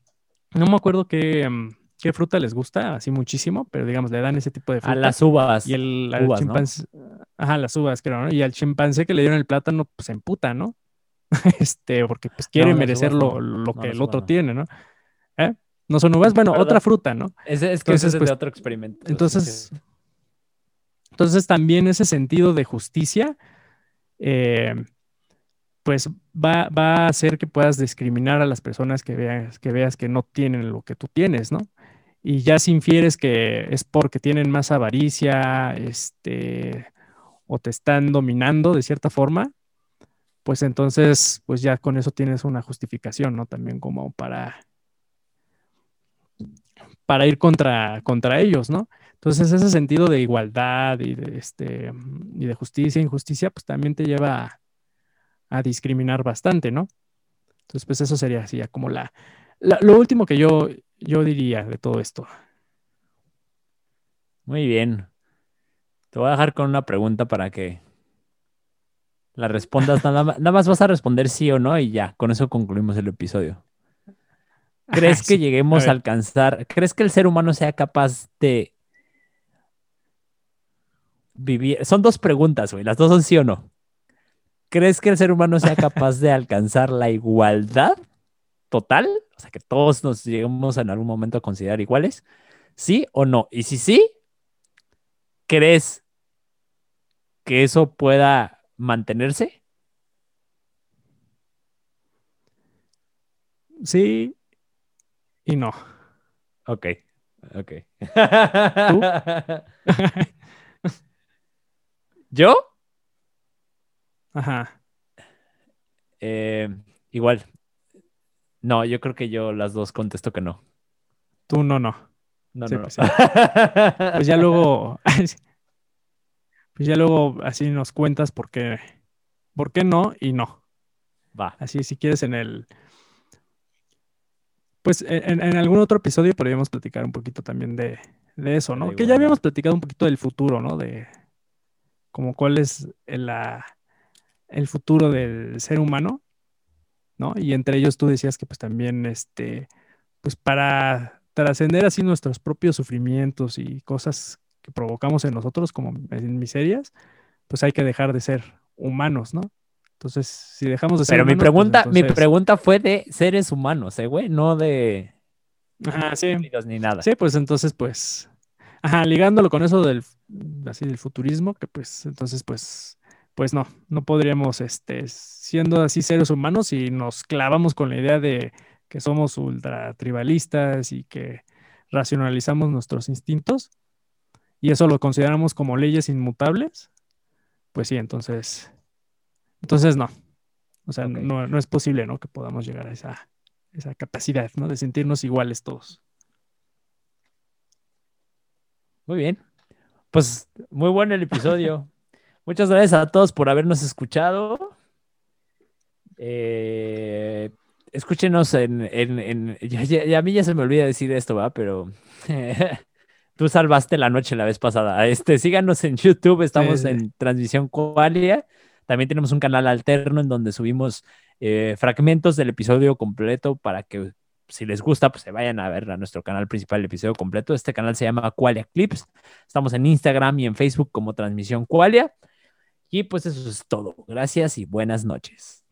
no me acuerdo qué, mm, qué fruta les gusta, así muchísimo, pero digamos, le dan ese tipo de fruta. A las uvas. Y el chimpancé, ajá, las uvas, creo, ¿no? Y al chimpancé que le dieron el plátano, pues se emputa, ¿no? <laughs> este, porque pues quiere merecer lo, que el otro tiene, ¿no? ¿Eh? No son uvas, bueno, otra fruta, ¿no? Es, es que es de pues, otro experimento. Entonces, entonces también ese sentido de justicia, eh, pues va, a hacer que puedas discriminar a las personas que veas, que veas que no tienen lo que tú tienes, ¿no? Y ya si infieres que es porque tienen más avaricia, este, o te están dominando de cierta forma, pues entonces, pues ya con eso tienes una justificación, ¿no? También como para, para ir contra, contra ellos, ¿no? Entonces ese sentido de igualdad y de, este, y de justicia e injusticia, pues también te lleva a, discriminar bastante, ¿no? Entonces, pues eso sería así, como la, lo último que yo, yo diría de todo esto. Muy bien. Te voy a dejar con una pregunta para que la respondas. Nada más, nada más vas a responder sí o no y ya, con eso concluimos el episodio. ¿Crees <laughs> que lleguemos a, alcanzar? ¿Crees que el ser humano sea capaz de vivir? Son dos preguntas, güey. Las dos son sí o no. ¿Crees que el ser humano sea <laughs> capaz de alcanzar la igualdad total? O sea, que todos nos lleguemos en algún momento a considerar iguales. ¿Sí o no? Y si sí, ¿crees que eso pueda mantenerse? Sí, y no. Ok, ok. <laughs> ¿Yo? Ajá. Eh, igual. No, yo creo que yo las dos contesto que no. Tú no, no. No, no, pues, pues, ya luego. <laughs> pues ya luego así nos cuentas por qué. ¿Por qué no y no? Va. Así, si quieres, en el pues en, algún otro episodio podríamos platicar un poquito también de, eso, ¿no? que ya habíamos platicado un poquito del futuro, ¿no? De como cuál es el, el futuro del ser humano, ¿no? Y entre ellos tú decías que pues también, este, pues para trascender así nuestros propios sufrimientos y cosas que provocamos en nosotros como en miserias, pues hay que dejar de ser humanos, ¿no? Entonces, si dejamos de ser. Pero mi pues, pregunta, mi pregunta fue de seres humanos, ¿eh, güey? No de. Ajá, sí. Ni nada. Sí, pues entonces, pues. Ajá, ligándolo con eso del así del futurismo, que pues entonces, pues, pues no, no podríamos, este, siendo así seres humanos y nos clavamos con la idea de que somos ultra tribalistas y que racionalizamos nuestros instintos y eso lo consideramos como leyes inmutables, pues sí, entonces entonces, no. O sea, no, es posible, ¿no? Que podamos llegar a esa, esa capacidad, ¿no? De sentirnos iguales todos. Muy bien. Pues muy bueno el episodio. <laughs> Muchas gracias a todos por habernos escuchado. Eh, escúchenos en... en, ya, a mí ya se me olvida decir esto, ¿va? Pero <laughs> tú salvaste la noche la vez pasada. Este, síganos en YouTube, estamos en Transmisión Qualia. También tenemos un canal alterno en donde subimos eh, fragmentos del episodio completo para que si les gusta, pues se vayan a ver a nuestro canal principal el episodio completo. Este canal se llama Qualia Clips. Estamos en Instagram y en Facebook como Transmisión Qualia. Y pues eso es todo. Gracias y buenas noches.